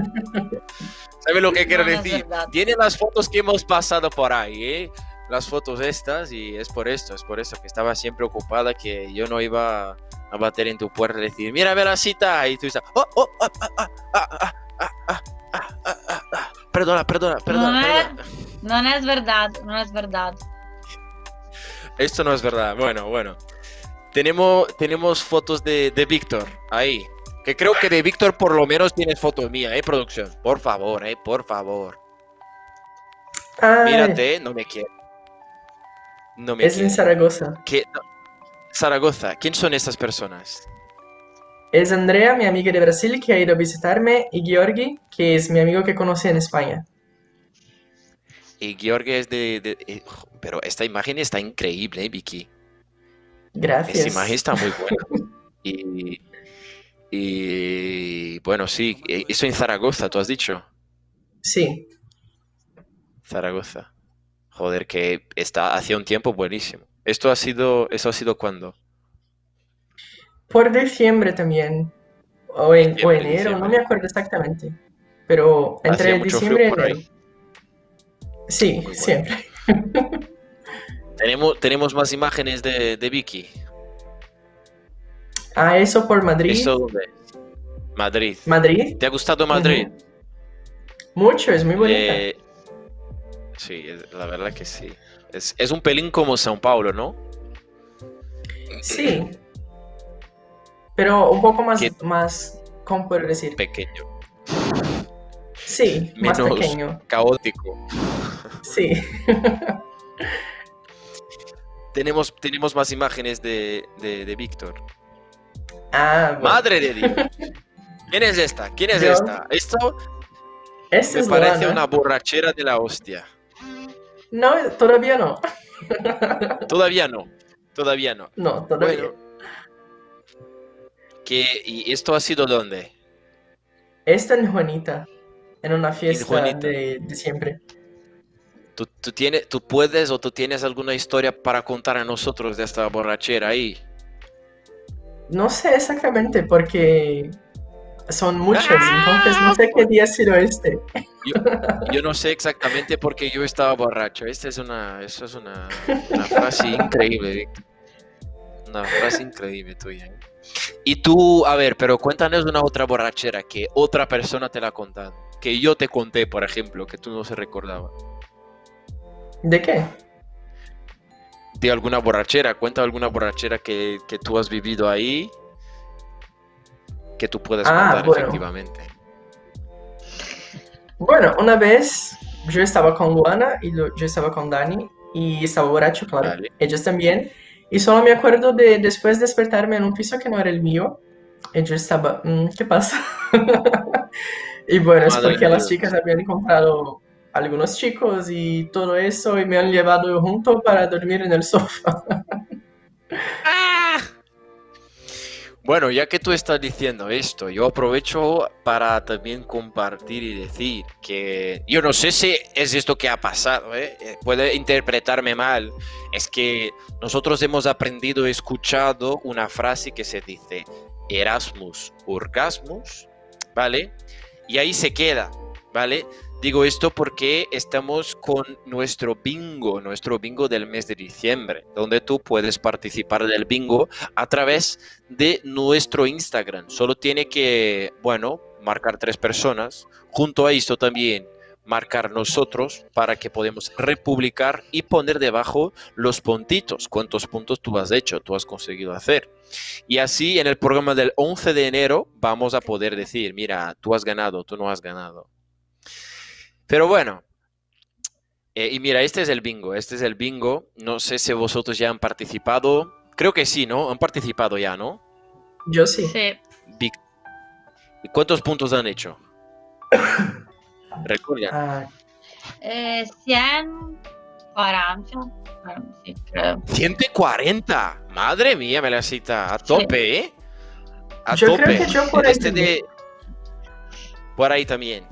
¿Sabes lo que quiero decir? Tiene las fotos que hemos pasado por ahí, ¿eh? Las fotos estas y es por esto, es por eso que estaba siempre ocupada, que yo no iba a bater en tu puerta y decir, mira, ve la cita, y tú dices, oh, oh, ah, ah, ah, perdona, perdona, perdona. No, no es verdad, no es verdad. Esto no es verdad. Bueno, bueno. Tenemos, tenemos fotos de, de Víctor ahí. Que creo que de Víctor por lo menos tienes fotos mías, ¿eh, producción? Por favor, ¿eh? Por favor. Mírate, no me quiero. No me es en Zaragoza. ¿Qué? Zaragoza. ¿Quién son estas personas? Es Andrea, mi amiga de Brasil, que ha ido a visitarme, y Georgi, que es mi amigo que conocí en España. Y Georgi es de... Eh, pero esta imagen está increíble, ¿eh, Vicky. Gracias. Esta imagen está muy buena. y, y bueno, sí, eh, eso en Zaragoza, tú has dicho. Sí. Zaragoza. Joder, que está hace un tiempo buenísimo. ¿Esto ha sido, eso ha sido cuándo? Por diciembre también. O, en, enero, no me acuerdo exactamente. Pero entre diciembre y enero. Sí, siempre. Tenemos, tenemos más imágenes de, de Vicky. Ah, eso por Madrid. ¿Eso Madrid. ¿Madrid? ¿Te ha gustado Madrid? Mucho, es muy bonita. Eh, sí, la verdad que sí. Es, un pelín como São Paulo, ¿no? Sí. Pero un poco más, más ¿cómo puedo decir? Pequeño. Sí, más pequeño. Caótico. Sí. tenemos, tenemos más imágenes de, de, Víctor. Ah, Madre de Dios. ¿Quién es esta? ¿Quién es esta? Esto me parece una borrachera de la hostia. No, todavía no. todavía no. Todavía no. No, todavía. ¿Y esto ha sido dónde? Esto en Juanita, en una fiesta de, siempre. ¿Tú, tienes, ¿Tú puedes o tú tienes alguna historia para contar a nosotros de esta borrachera ahí? No sé exactamente, porque son muchos, entonces no sé qué día ha sido este. Yo, no sé exactamente porque yo estaba borracho. Esta es una, eso es una, frase increíble, Una frase increíble tuya. Y tú, a ver, pero cuéntanos una otra borrachera que otra persona te la ha contado. Que yo te conté, por ejemplo, que tú no se recordaba. ¿De qué? De alguna borrachera. Cuenta alguna borrachera que, que tú has vivido ahí que tú puedas ah, contar efectivamente. Bueno, una vez yo estaba con Luana y yo estaba con Dani y estaba borracho, claro. Ellos también. Y solo me acuerdo de después despertarme en un piso que no era el mío. Y yo estaba, mm, ¿qué pasa? y bueno, es porque las chicas habían encontrado algunos chicos y todo eso y me han llevado junto para dormir en el sofá. Bueno, ya que tú estás diciendo esto, yo aprovecho para también compartir y decir que yo no sé si es esto que ha pasado, ¿eh? eh puede interpretarme mal. Es que nosotros hemos aprendido, escuchado una frase que se dice Erasmus, Orgasmus, ¿vale? Y ahí se queda, ¿vale? Digo esto porque estamos con nuestro bingo, nuestro bingo del mes de diciembre, donde tú puedes participar del bingo a través de nuestro Instagram. Solo tiene que, bueno, marcar tres personas. Junto a esto también marcar nosotros para que podamos republicar y poner debajo los puntitos, cuántos puntos tú has hecho, tú has conseguido hacer. Y así en el programa del 11 de enero vamos a poder decir, mira, tú has ganado, tú no has ganado. Pero bueno, eh, y mira, este es el bingo, este es el bingo. No sé si vosotros ya han participado. Creo que sí, ¿no? Han participado ya, ¿no? Yo sí. Sí. ¿Y cuántos puntos han hecho? Recuerda. Ah, Eh, 140. Bueno, sí, creo. 140. Madre mía, me la cita. A tope, ¿eh? A Yo tope. creo que yo por ahí este de... Por ahí también.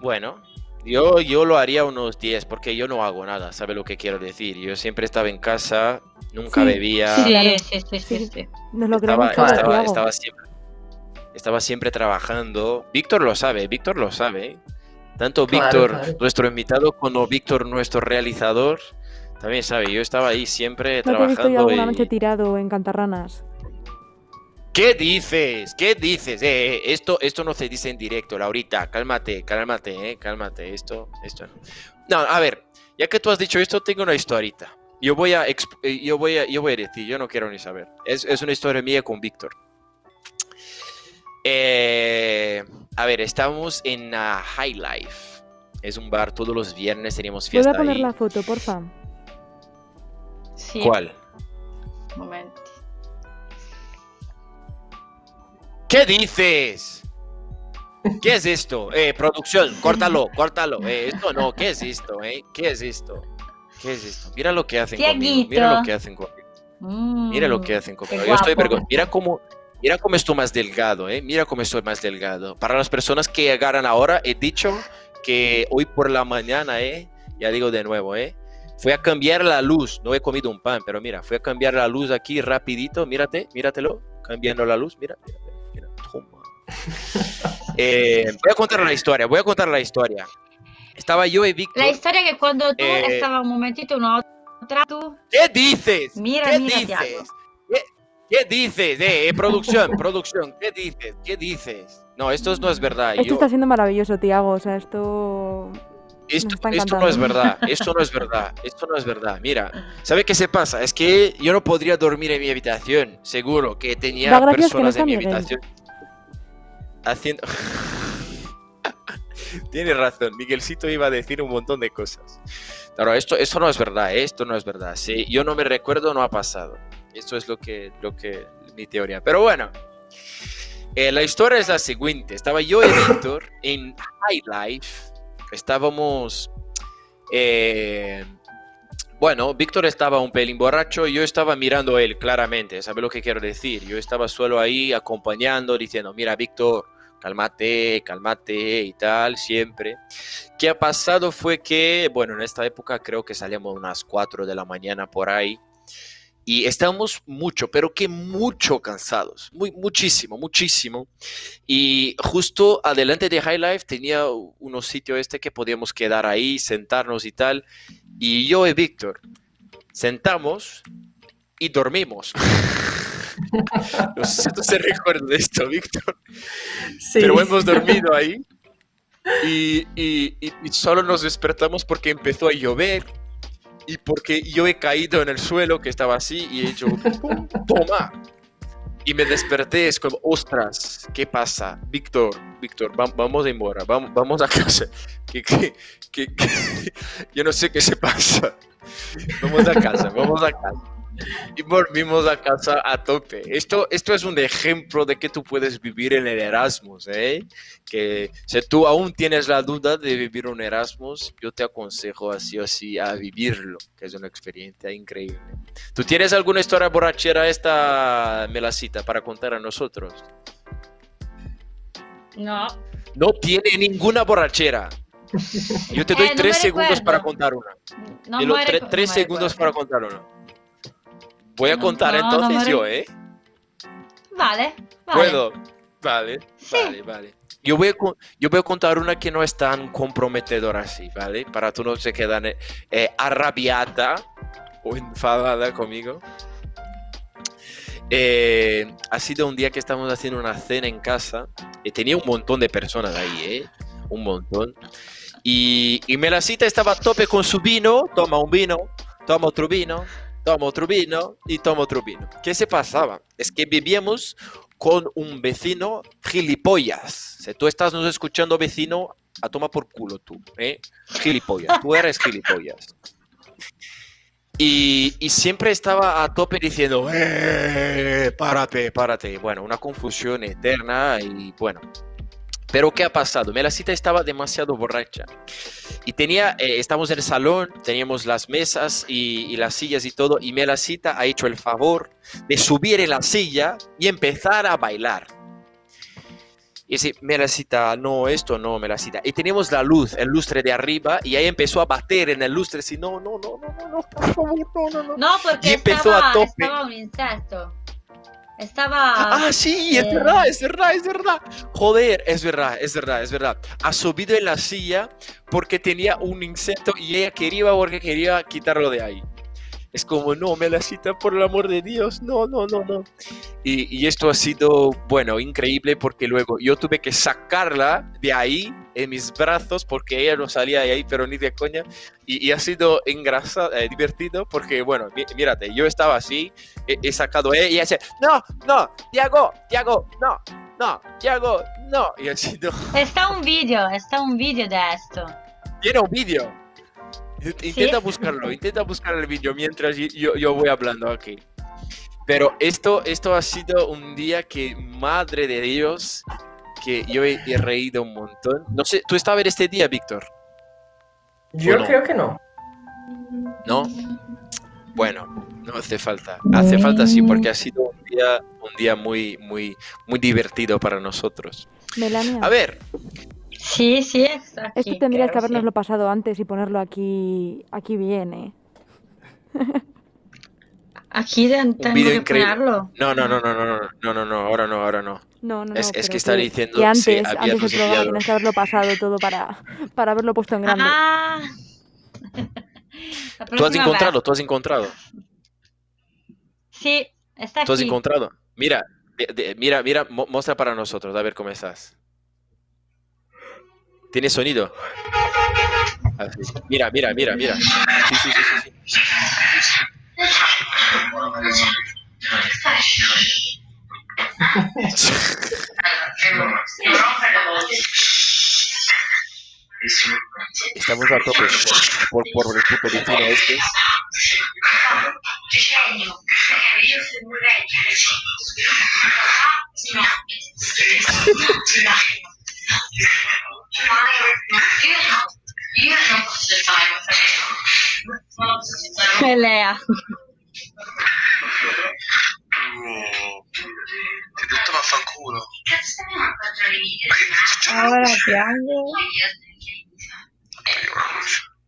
Bueno, yo, yo lo haría unos 10 porque yo no hago nada, ¿sabe lo que quiero decir? Yo siempre estaba en casa, nunca Sí, bebía, sí, Sí, claro. sí, sí, sí, Sí. sí. Nos lo estaba, todo, estaba, estaba siempre, estaba siempre trabajando. Víctor lo sabe, Víctor lo sabe. Tanto Claro, Víctor, claro. nuestro invitado, como Víctor, nuestro realizador, también sabe, yo estaba ahí siempre ¿No te he visto yo trabajando. alguna y- noche tirado en Cantarranas? ¿Qué dices? ¿Qué dices? Eh, eh, esto, esto no se dice en directo, Laurita. Cálmate, cálmate, eh, cálmate. Esto, esto no. No, a ver, ya que tú has dicho esto, tengo una historita. Yo voy a, eh, yo voy a, yo voy a decir, yo no quiero ni saber. Es, es una historia mía con Víctor. Eh, a ver, estamos en ah, High Life. Es un bar, todos los viernes tenemos fiesta a poner ahí. la foto, porfa. Sí, ¿Cuál? un momento. ¿Qué dices? ¿Qué es esto? Eh, producción, córtalo, córtalo. Eh, esto no, ¿qué es esto? Eh? ¿Qué es esto? ¿Qué es esto? Mira lo que hacen conmigo. Mira lo que hacen conmigo. Mm, Mira lo que hacen conmigo. Yo estoy Mira cómo, mira cómo estoy más delgado, ¿eh? Mira cómo estoy más delgado. Para las personas que llegaran ahora, he dicho que hoy por la mañana, ¿eh? Ya digo de nuevo, ¿eh? Fui a cambiar la luz. No he comido un pan, pero mira, fui a cambiar la luz aquí rapidito. Mírate, míratelo. Cambiando la luz. Mira, mira, Eh, voy a contar la historia. Voy a contar la historia. Estaba yo y Víctor. La historia que cuando tú Eh, estaba un momentito en otra, tú ¿Qué dices? Mira, ¿Qué mira, dices? ¿Qué, qué dices? Eh, eh, producción, producción, ¿qué dices? ¿Qué dices? No, esto no es verdad. Esto Yo- está siendo maravilloso, Tiago. O sea, esto. esto, está esto no es verdad. Esto no es verdad. Esto no es verdad. Mira, ¿sabe qué se pasa? Es que yo no podría dormir en mi habitación. Seguro que tenía gracias que no personas en mi Miguel. habitación haciendo. Tiene razón, Miguelcito iba a decir un montón de cosas. Claro, esto, esto no es verdad, ¿eh? esto no es verdad. Si yo no me recuerdo, no ha pasado. Esto es lo que, lo que mi teoría. Pero bueno, eh, la historia es la siguiente. Estaba yo y Víctor en High Life. Estábamos. eh, bueno, Víctor estaba un pelín borracho y yo estaba mirando a él claramente. ¿Sabe lo que quiero decir? Yo estaba solo ahí acompañando, diciendo: Mira, Víctor, cálmate, cálmate y tal, siempre. ¿Qué ha pasado? Fue que, bueno, en esta época creo que salíamos unas 4 de la mañana por ahí. Y estábamos mucho, pero que mucho cansados, muy, muchísimo, muchísimo. Y justo adelante de High Life tenía unos sitios este que podíamos quedar ahí, sentarnos y tal. Y yo y Víctor sentamos y dormimos. no sé si tú se recuerda de esto, Víctor. Sí. Pero hemos dormido ahí y, y- y- y solo nos despertamos porque empezó a llover y porque yo he caído en el suelo que estaba así y he hecho toma. Y me desperté, es como, ostras, ¿qué pasa? Víctor, Víctor, va- vamos a embora, vamos, vamos a casa. Que- que- que- yo no sé qué se pasa. Vamos a casa, vamos a casa. Y volvimos a casa a tope. Esto, esto es un ejemplo de que tú puedes vivir en el Erasmus, ¿eh? Que si tú aún tienes la duda de vivir un Erasmus, yo te aconsejo así o así a vivirlo, que es una experiencia increíble. ¿Tú tienes alguna historia borrachera esta, Melacita, para contar a nosotros? No. No tiene ninguna borrachera. Yo te doy Eh, no tres segundos para contar una. No recu- tres no me segundos para contar una. Voy a No, contar no, no entonces me yo, re- ¿eh? Vale, vale. ¿Puedo? Vale, Sí. vale, vale. Yo voy, a, yo voy a contar una que no es tan comprometedora así, ¿vale? Para tú no se quedan eh, eh, arrabiada o enfadada conmigo. Eh, ha sido un día que estamos haciendo una cena en casa y tenía un montón de personas ahí, ¿eh? Un montón. Y, y Melacita estaba a tope con su vino, toma un vino, toma otro vino, toma otro vino y toma otro vino. ¿Qué se pasaba? Es que vivíamos con un vecino gilipollas. Si tú estás nos escuchando vecino, a toma por culo tú, ¿eh? Gilipollas, tú eres gilipollas. Y, y siempre estaba a tope diciendo, ¡eh! Párate, párate. Bueno, una confusión eterna y bueno. Pero ¿qué ha pasado? Melacita estaba demasiado borracha. Y tenía, eh, estamos en el salón, teníamos las mesas y, y las sillas y todo, y Melacita ha hecho el favor de subir en la silla y empezar a bailar. Y dice, Melacita, no, esto no, Melacita. Y teníamos la luz, el lustre de arriba, y ahí empezó a bater en el lustre, así, no, no, no, no, no, no, por favor, no, no, no. No, porque Y empezó a estaba, tope. estaba un insecto. Estaba... Ah, sí, es eh, verdad, es verdad, es verdad. Joder, es verdad, es verdad, es verdad. Ha subido en la silla porque tenía un insecto y ella quería porque quería quitarlo de ahí. Es como, no, Melacita, por el amor de Dios, no, no, no, no. Y, y esto ha sido, bueno, increíble porque luego yo tuve que sacarla de ahí en mis brazos porque ella no salía de ahí, pero ni de coña. Y, y ha sido engrasado, eh, divertido porque, bueno, mí- mírate, yo estaba así, he, he sacado a ella y ella dice, no, no, Tiago, Tiago, no, no, Tiago, no. Y ha sido, Está un vídeo, está un vídeo de esto. tiene un vídeo. Intenta buscarlo, intenta buscar el vídeo mientras yo, yo voy hablando aquí. Pero esto, esto ha sido un día que, madre de Dios, que yo he, he reído un montón. No sé, ¿tú estabas en este día, Víctor? Yo no? creo que no. ¿No? Bueno, no hace falta. Hace falta sí, porque ha sido un día, un día muy, muy, muy divertido para nosotros. Melania, A ver, Sí, sí, está aquí. esto tendrías que creo, sí. habernoslo pasado antes y ponerlo aquí, aquí bien, ¿eh? Aquí de- vídeo que increíble. ponerlo. no, no, no, no, no, no, no, no, no, ahora no, ahora no. No, no, no. Es- que está diciendo, Que sí, antes, había antes programa enviado. tienes que haberlo pasado todo para, para haberlo puesto en grande. Ah. ¿Tú has encontrado? vez. ¿Tú has encontrado? Sí, está ¿Tú has aquí. encontrado? Mira, de- de- mira, mira, mo- muestra para nosotros, a ver cómo estás. ¿Tiene sonido? Así. Mira, mira, mira, mira. Sí, sí, sí, sí, sí. Estamos a tope por, por, el puto vecino este. Pelea. Ti ho detto vaffanculo. Ahora piango.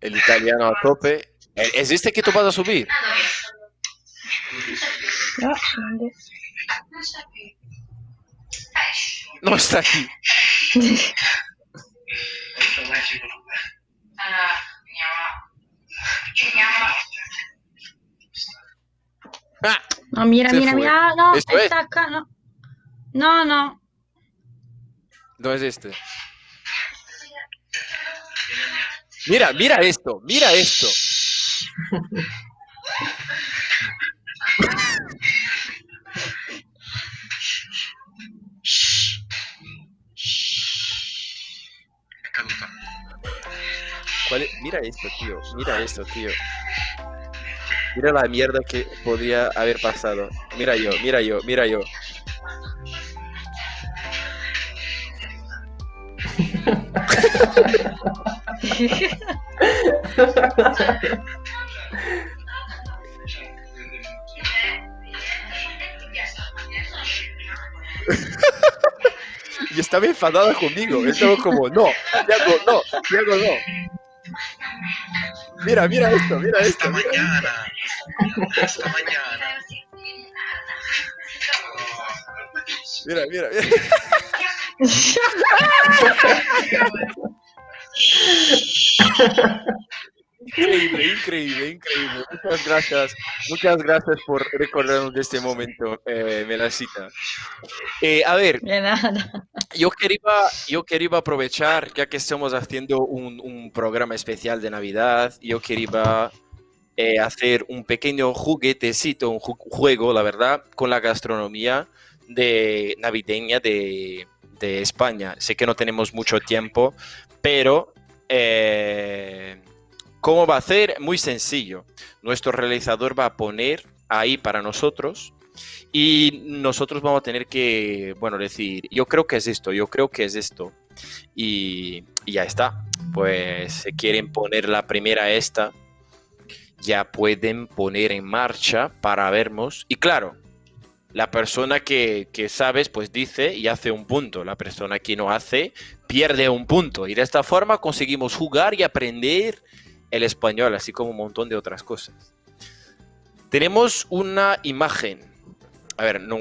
El italiano a tope. Eh, ¿Es este que tú vas a subir? No. No está aquí. Ah, No, mira, Se mira, fue. mira. No, Esto es. está acá. No, no. no. no es este. Mira, mira esto, mira esto. ¿Cuál es? Mira esto, tío. Mira esto, tío. Mira la mierda que podría haber pasado. Mira yo, mira yo, mira yo. y estaba enfadada conmigo. Estaba como, no, Tiago, no, Tiago, no. Mira, mira esto, mira Esta esto. mira esto. Esta mañana. Mira, mira, mira. Increíble, increíble, increíble. Muchas gracias, muchas gracias por recordarnos de este momento, eh, Melacita. Eh, a ver, yo quería, yo quería aprovechar, ya que estamos haciendo un, un programa especial de Navidad, yo quería eh, hacer un pequeño juguetecito, un ju- juego, la verdad, con la gastronomía de navideña de, España. Sé que no tenemos mucho tiempo, pero eh, ¿cómo va a ser? Muy sencillo. Nuestro realizador va a poner ahí para nosotros y nosotros vamos a tener que, bueno, decir, yo creo que es esto, yo creo que es esto. Y, ya está. Pues si quieren poner la primera esta, ya pueden poner en marcha para vernos. Y claro, la persona que, que sabes, pues dice y hace un punto. La persona que no hace, pierde un punto. Y de esta forma conseguimos jugar y aprender el español, así como un montón de otras cosas. Tenemos una imagen. A ver, no,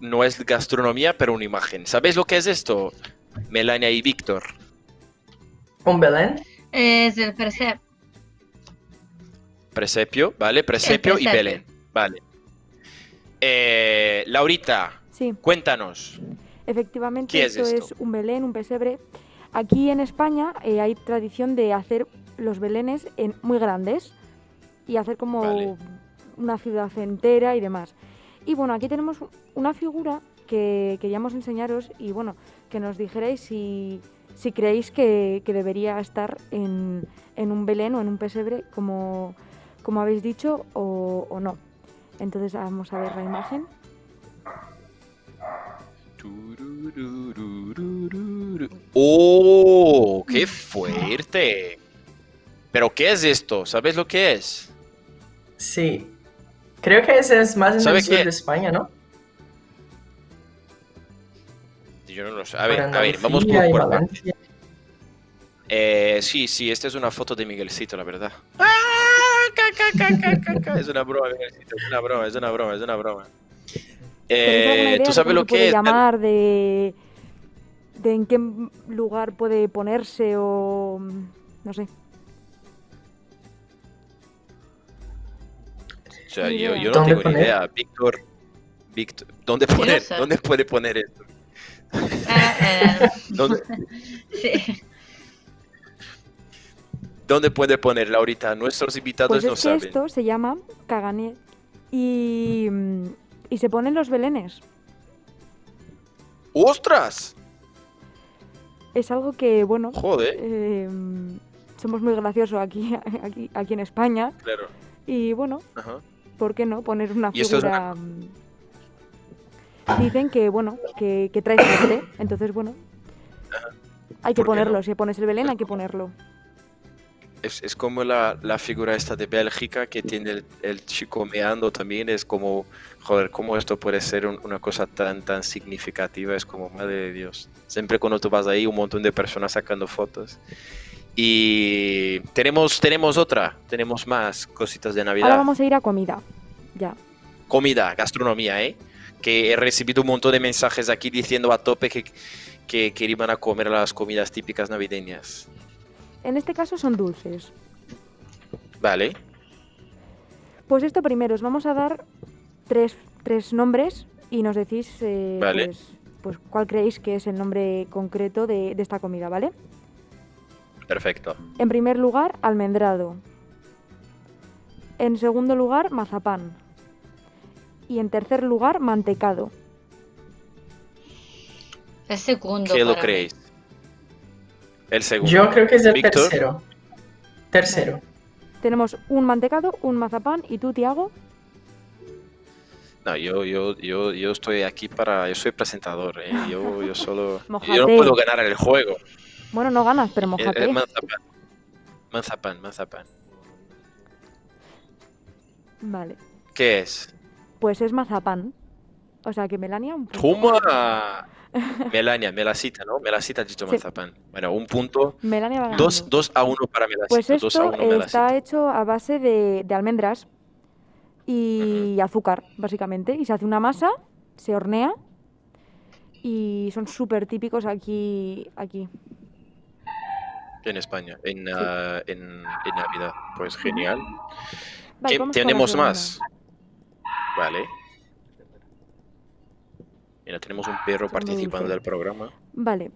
no es gastronomía, pero una imagen. ¿Sabéis lo que es esto? Melania y Víctor. ¿Un Belén? Es el presep. Presepio, ¿vale? Presepio y. Belén, vale. Eh, Laurita, Sí, cuéntanos. efectivamente ¿Qué es esto, esto? es un Belén, un pesebre. Aquí en España eh, hay tradición de hacer los Belenes en, muy grandes y hacer como Vale. una ciudad entera y demás. Y bueno, aquí tenemos una figura que queríamos enseñaros y bueno, que nos dijerais si, si creéis que, que debería estar en, en un Belén o en un pesebre como, como habéis dicho o, o no. Entonces vamos a ver la imagen. ¡Oh! ¡Qué fuerte! ¿Pero qué es esto? ¿Sabes lo que es? Sí. Creo que ese es más en ¿Sabe el sur qué? de España, ¿no? Yo no lo sé. A ver, a ver, vamos por, por. Eh, sí, sí, esta es una foto de Miguelcito, la verdad. ¡Ah! Es una broma, es una broma, es una broma, es una broma. ¿Tenéis alguna Eh, ¿Tú de sabes lo puede que es? llamar, de, de en qué lugar puede ponerse o no sé? O sea, yo, no ¿Dónde tengo ni idea. Víctor, Víctor, ¿dónde poner? ¿Dónde puede poner esto? Eh, eh, ¿Dónde, sí. Dónde puede ponerla ahorita? Nuestros invitados Pues no es que saben. esto se llama cagané y, y se ponen los belenes. ¡Ostras! Es algo que, bueno, Joder, eh, somos muy graciosos aquí, aquí, aquí en España claro. y bueno, Ajá. ¿por qué no poner una figura? Dicen que, bueno, que, que trae suerte, entonces, bueno, hay que ¿Por qué ponerlo. no? Si pones el Belén, hay que ponerlo. Es, es como la, la figura esta de Bélgica que tiene el, el chico meando también. Es como, joder, ¿cómo esto puede ser un- una cosa tan, tan significativa? Es como, madre de Dios. Siempre cuando tú vas ahí, un montón de personas sacando fotos. Y tenemos, tenemos otra, tenemos más cositas de Navidad. Ahora vamos a ir a comida. Ya. comida, gastronomía, ¿eh? Que he recibido un montón de mensajes aquí diciendo a tope que, que, que iban a comer las comidas típicas navideñas. En este caso son dulces. Vale, Pues esto primero, os vamos a dar tres, tres nombres y nos decís eh, Vale. pues, pues cuál creéis que es el nombre concreto de, de esta comida, ¿vale? perfecto. En primer lugar, almendrado. En segundo lugar, mazapán. Y en tercer lugar, mantecado. El segundo. ¿Qué lo mí. El segundo. Yo creo que es el Víctor, tercero. Tercero. Tenemos un mantecado, un mazapán y tú, Tiago. No, yo, yo, yo, yo estoy aquí para. Yo soy presentador, ¿eh? Yo, yo solo. Mojate. Yo no puedo ganar el juego. Bueno, no ganas, pero Eh, mojate. eh, manzapán. Manzapán, manzapán. Vale. ¿Qué es? Pues es mazapán. O sea que Melania un punto. ¡Toma! Melania, Melasita, ¿no? Melasita ha dicho Sí. manzapán. Bueno, un punto. Melania va ganando. Dos, dos a uno para Melasita. Pues dos a esto uno está hecho a base de, de almendras y azúcar, básicamente. Y se hace una masa, se hornea y son súper típicos aquí, aquí. En España, en, ah, en, en Navidad. Pues genial. Vale, ¿Qué- vamos con la ¿Tenemos más? Vale. Mira, tenemos un perro Segundo participando del programa. Vale.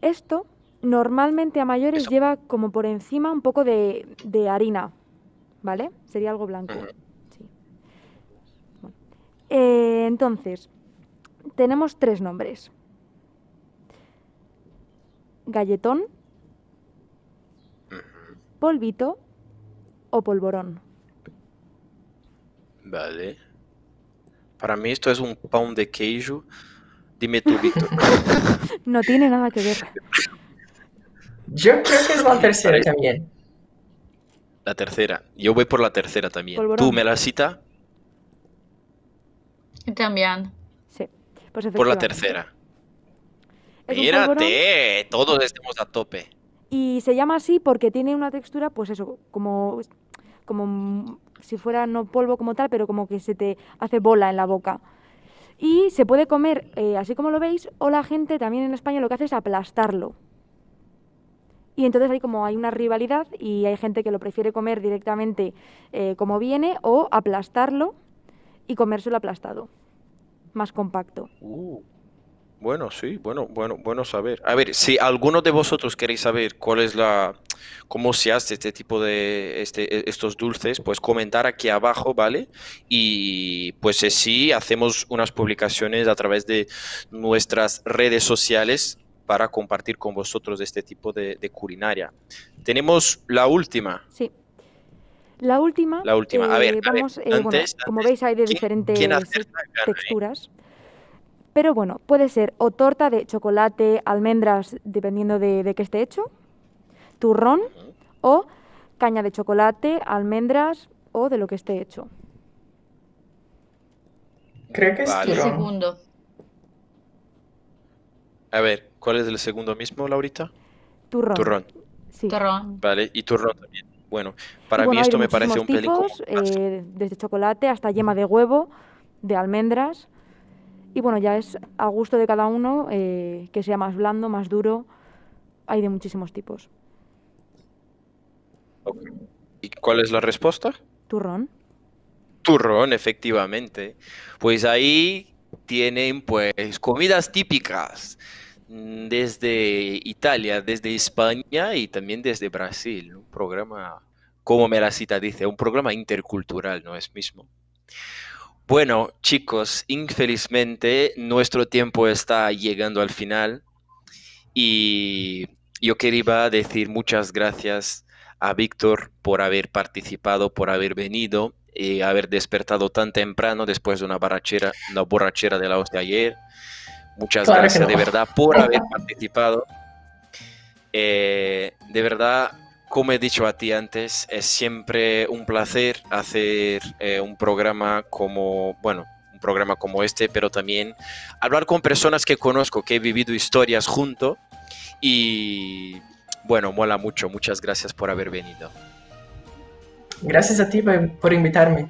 Esto normalmente a mayores Eso. lleva como por encima un poco de, de harina, ¿vale? Sería algo blanco. Sí. Bueno. Eh, entonces, tenemos tres nombres. Galletón, polvito o polvorón. Vale. Para mí esto es un pound de queijo. Dime tú, Víctor. No tiene nada que ver. Yo creo que es la tercera también. La tercera. Yo voy por la tercera también. Polvorón. ¿Tú, Melasita? Y también. Sí. Pues Por la tercera. Mírate, todos estamos a tope. Y se llama así porque tiene una textura, pues eso, como, como si fuera no polvo como tal, pero como que se te hace bola en la boca. Y se puede comer eh, así como lo veis, o la gente también en España lo que hace es aplastarlo. Y entonces hay como hay una rivalidad y hay gente que lo prefiere comer directamente eh, como viene o aplastarlo y comérselo aplastado, más compacto. Uh, bueno, sí, bueno, bueno, bueno saber. A ver, si alguno de vosotros queréis saber cuál es la, cómo se hace este tipo de este, e- estos dulces, pues comentar aquí abajo, ¿vale? Y pues eh, sí, hacemos unas publicaciones a través de nuestras redes sociales para compartir con vosotros este tipo de, de culinaria. Tenemos la última. Sí. La última, La última. A ver, eh, a ver, vamos, eh, bueno, antes- como veis hay de ¿quién- diferentes quién texturas. Pero bueno, puede ser o torta de chocolate, almendras, dependiendo de, de qué esté hecho, turrón o caña de chocolate, almendras o de lo que esté hecho. Creo que es Vale. El segundo. A ver, ¿cuál es el segundo mismo, Laurita? Turrón. Turrón. Sí. Turrón. Vale, y turrón también. Bueno, para bueno, mí esto me parece un pelín tipos, eh, desde chocolate hasta yema de huevo, de almendras. Y bueno, ya es a gusto de cada uno eh, que sea más blando, más duro. Hay de muchísimos tipos. ¿Y cuál es la respuesta? Turrón. Turrón, efectivamente. Pues ahí tienen pues comidas típicas mm, desde Italia, desde España y también desde Brasil. Un programa, como me la cita dice, un programa intercultural, ¿no es mismo? Bueno, chicos, infelizmente nuestro tiempo está llegando al final y yo quería decir muchas gracias a Víctor por haber participado, por haber venido y haber despertado tan temprano después de una borrachera, una borrachera de la hostia ayer. Muchas Claro gracias no. de verdad por haber participado. Eh, de verdad, como he dicho a ti antes, es siempre un placer hacer eh, un programa como, bueno, un programa como este, pero también hablar con personas que conozco, que he vivido historias junto y bueno, mola mucho. Muchas gracias por haber venido. Gracias a ti por, invitarme.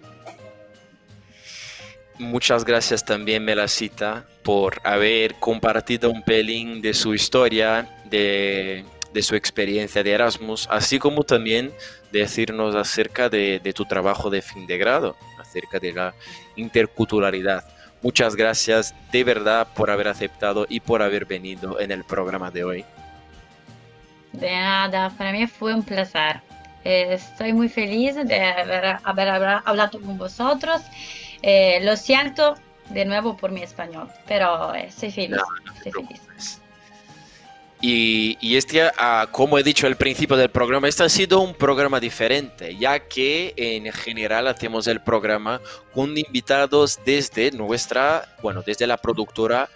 Muchas gracias también, Melasita, por haber compartido un pelín de su historia, de, de su experiencia de Erasmus, así como también decirnos acerca de, de tu trabajo de fin de grado, acerca de la interculturalidad. Muchas gracias de verdad por haber aceptado y por haber venido en el programa de hoy. De nada, para mí fue un placer. Eh, estoy muy feliz de haber, haber habla- hablado con vosotros. Eh, lo siento de nuevo por mi español, pero eh, estoy feliz. No, estoy feliz. preocupes. Y, este, ah, como he dicho al principio del programa, este ha sido un programa diferente, ya que en general hacemos el programa con invitados desde nuestra, bueno, desde la productora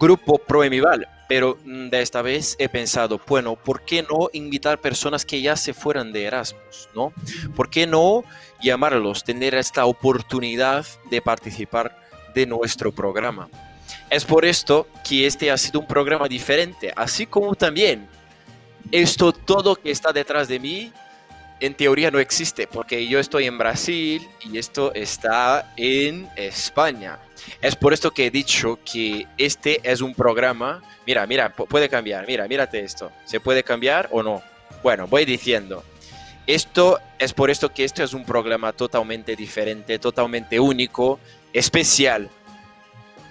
Grupo Proemival. Pero mm, de esta vez he pensado, bueno, ¿por qué no invitar personas que ya se fueran de Erasmus? ¿no? ¿Por qué no llamarlos, tener esta oportunidad de participar de nuestro programa? Es por esto que este ha sido un programa diferente, así como también esto todo que está detrás de mí en teoría no existe, porque yo estoy en Brasil y esto está en España. Es por esto que he dicho que este es un programa, mira, mira, puede cambiar, mira, mírate esto, ¿se puede cambiar o no? Bueno, voy diciendo, esto es por esto que esto es un programa totalmente diferente, totalmente único, especial,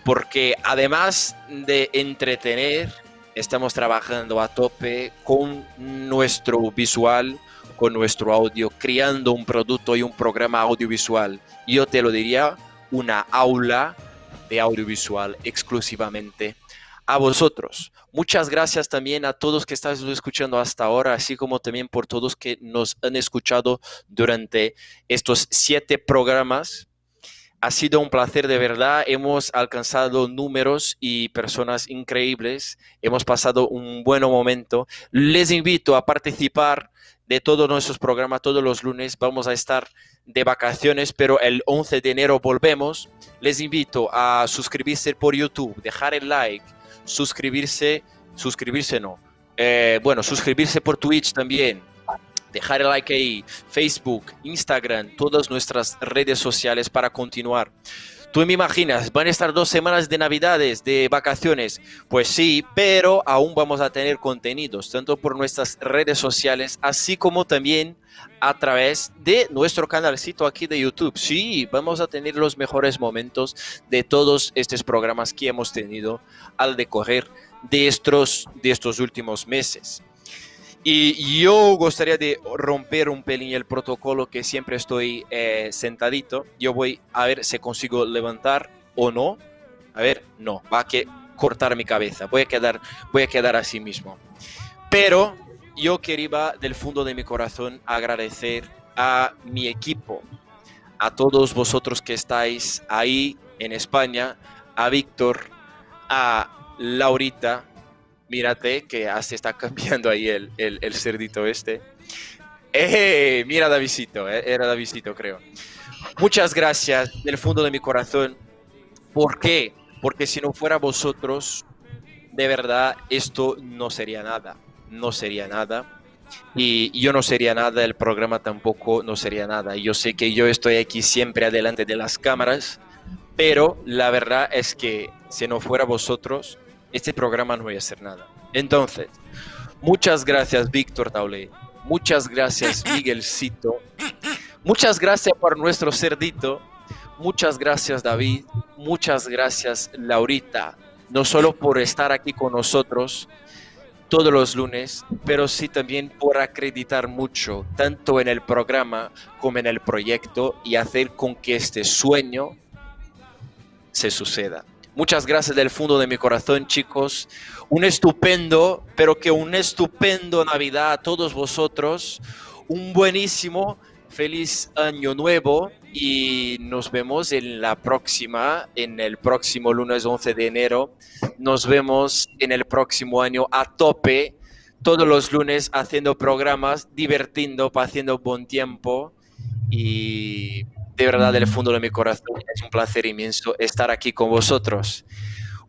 porque además de entretener, estamos trabajando a tope con nuestro visual, con nuestro audio, creando un producto y un programa audiovisual. Yo te lo diría, una aula de audiovisual exclusivamente a vosotros. Muchas gracias también a todos que están escuchando hasta ahora, así como también por todos que nos han escuchado durante estos siete programas ha sido un placer de verdad. Hemos alcanzado números y personas increíbles. Hemos pasado un buen momento. Les invito a participar de todos nuestros programas todos los lunes. Vamos a estar de vacaciones, pero el 11 de enero volvemos. Les invito a suscribirse por YouTube, dejar el like, suscribirse, suscribirse no. Eh, bueno, suscribirse por Twitch también dejar el like ahí, Facebook, Instagram, todas nuestras redes sociales para continuar. Tú me imaginas, van a estar dos semanas de navidades, de vacaciones. Pues sí, pero aún vamos a tener contenidos, tanto por nuestras redes sociales, así como también a través de nuestro canalcito aquí de YouTube. Sí, vamos a tener los mejores momentos de todos estos programas que hemos tenido al decorrer de estos, de estos últimos meses. Y yo gustaría de romper un pelín el protocolo que siempre estoy eh, sentadito. Yo voy a ver si consigo levantar o no. A ver, no, va a que cortar mi cabeza. Voy a quedar, voy a quedar así mismo. Pero yo quería del fondo de mi corazón agradecer a mi equipo, a todos vosotros que estáis ahí en España, a Víctor, a Laurita, mírate que se está cambiando ahí el, el, cerdito este. ¡Eh! Mira Davidito, eh, era Davidito creo. Muchas gracias del fondo de mi corazón. ¿Por qué? Porque si no fuera vosotros, de verdad esto no sería nada. No sería nada. Y yo no sería nada, el programa tampoco no sería nada. Yo sé que yo estoy aquí siempre adelante de las cámaras, pero la verdad es que si no fuera vosotros, este programa no voy a hacer nada. Entonces, muchas gracias Víctor Taule, muchas gracias Miguelcito, muchas gracias por nuestro cerdito, muchas gracias David, muchas gracias Laurita, no solo por estar aquí con nosotros todos los lunes, pero sí también por acreditar mucho, tanto en el programa como en el proyecto y hacer con que este sueño se suceda. Muchas gracias del fondo de mi corazón, chicos. Un estupendo, pero que un estupendo Navidad a todos vosotros. Un buenísimo, feliz año nuevo y nos vemos en la próxima, en el próximo lunes 11 de enero. Nos vemos en el próximo año a tope, todos los lunes haciendo programas, divirtiendo, haciendo buen tiempo y de verdad del fondo de mi corazón es un placer inmenso estar aquí con vosotros.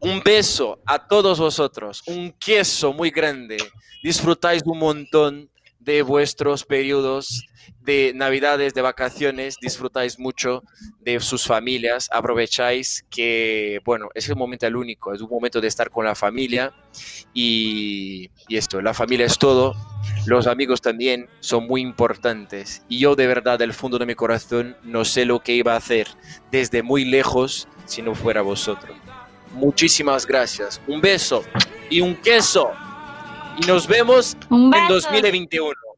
Un beso a todos vosotros, un queso muy grande. Disfrutáis un montón de vuestros periodos de navidades, de vacaciones, disfrutáis mucho de sus familias, aprovecháis que, bueno, es el momento el único, es un momento de estar con la familia y, y esto, la familia es todo, los amigos también son muy importantes y yo de verdad del fondo de mi corazón no sé lo que iba a hacer desde muy lejos si no fuera vosotros. Muchísimas gracias, un beso y un queso y nos vemos en 2021.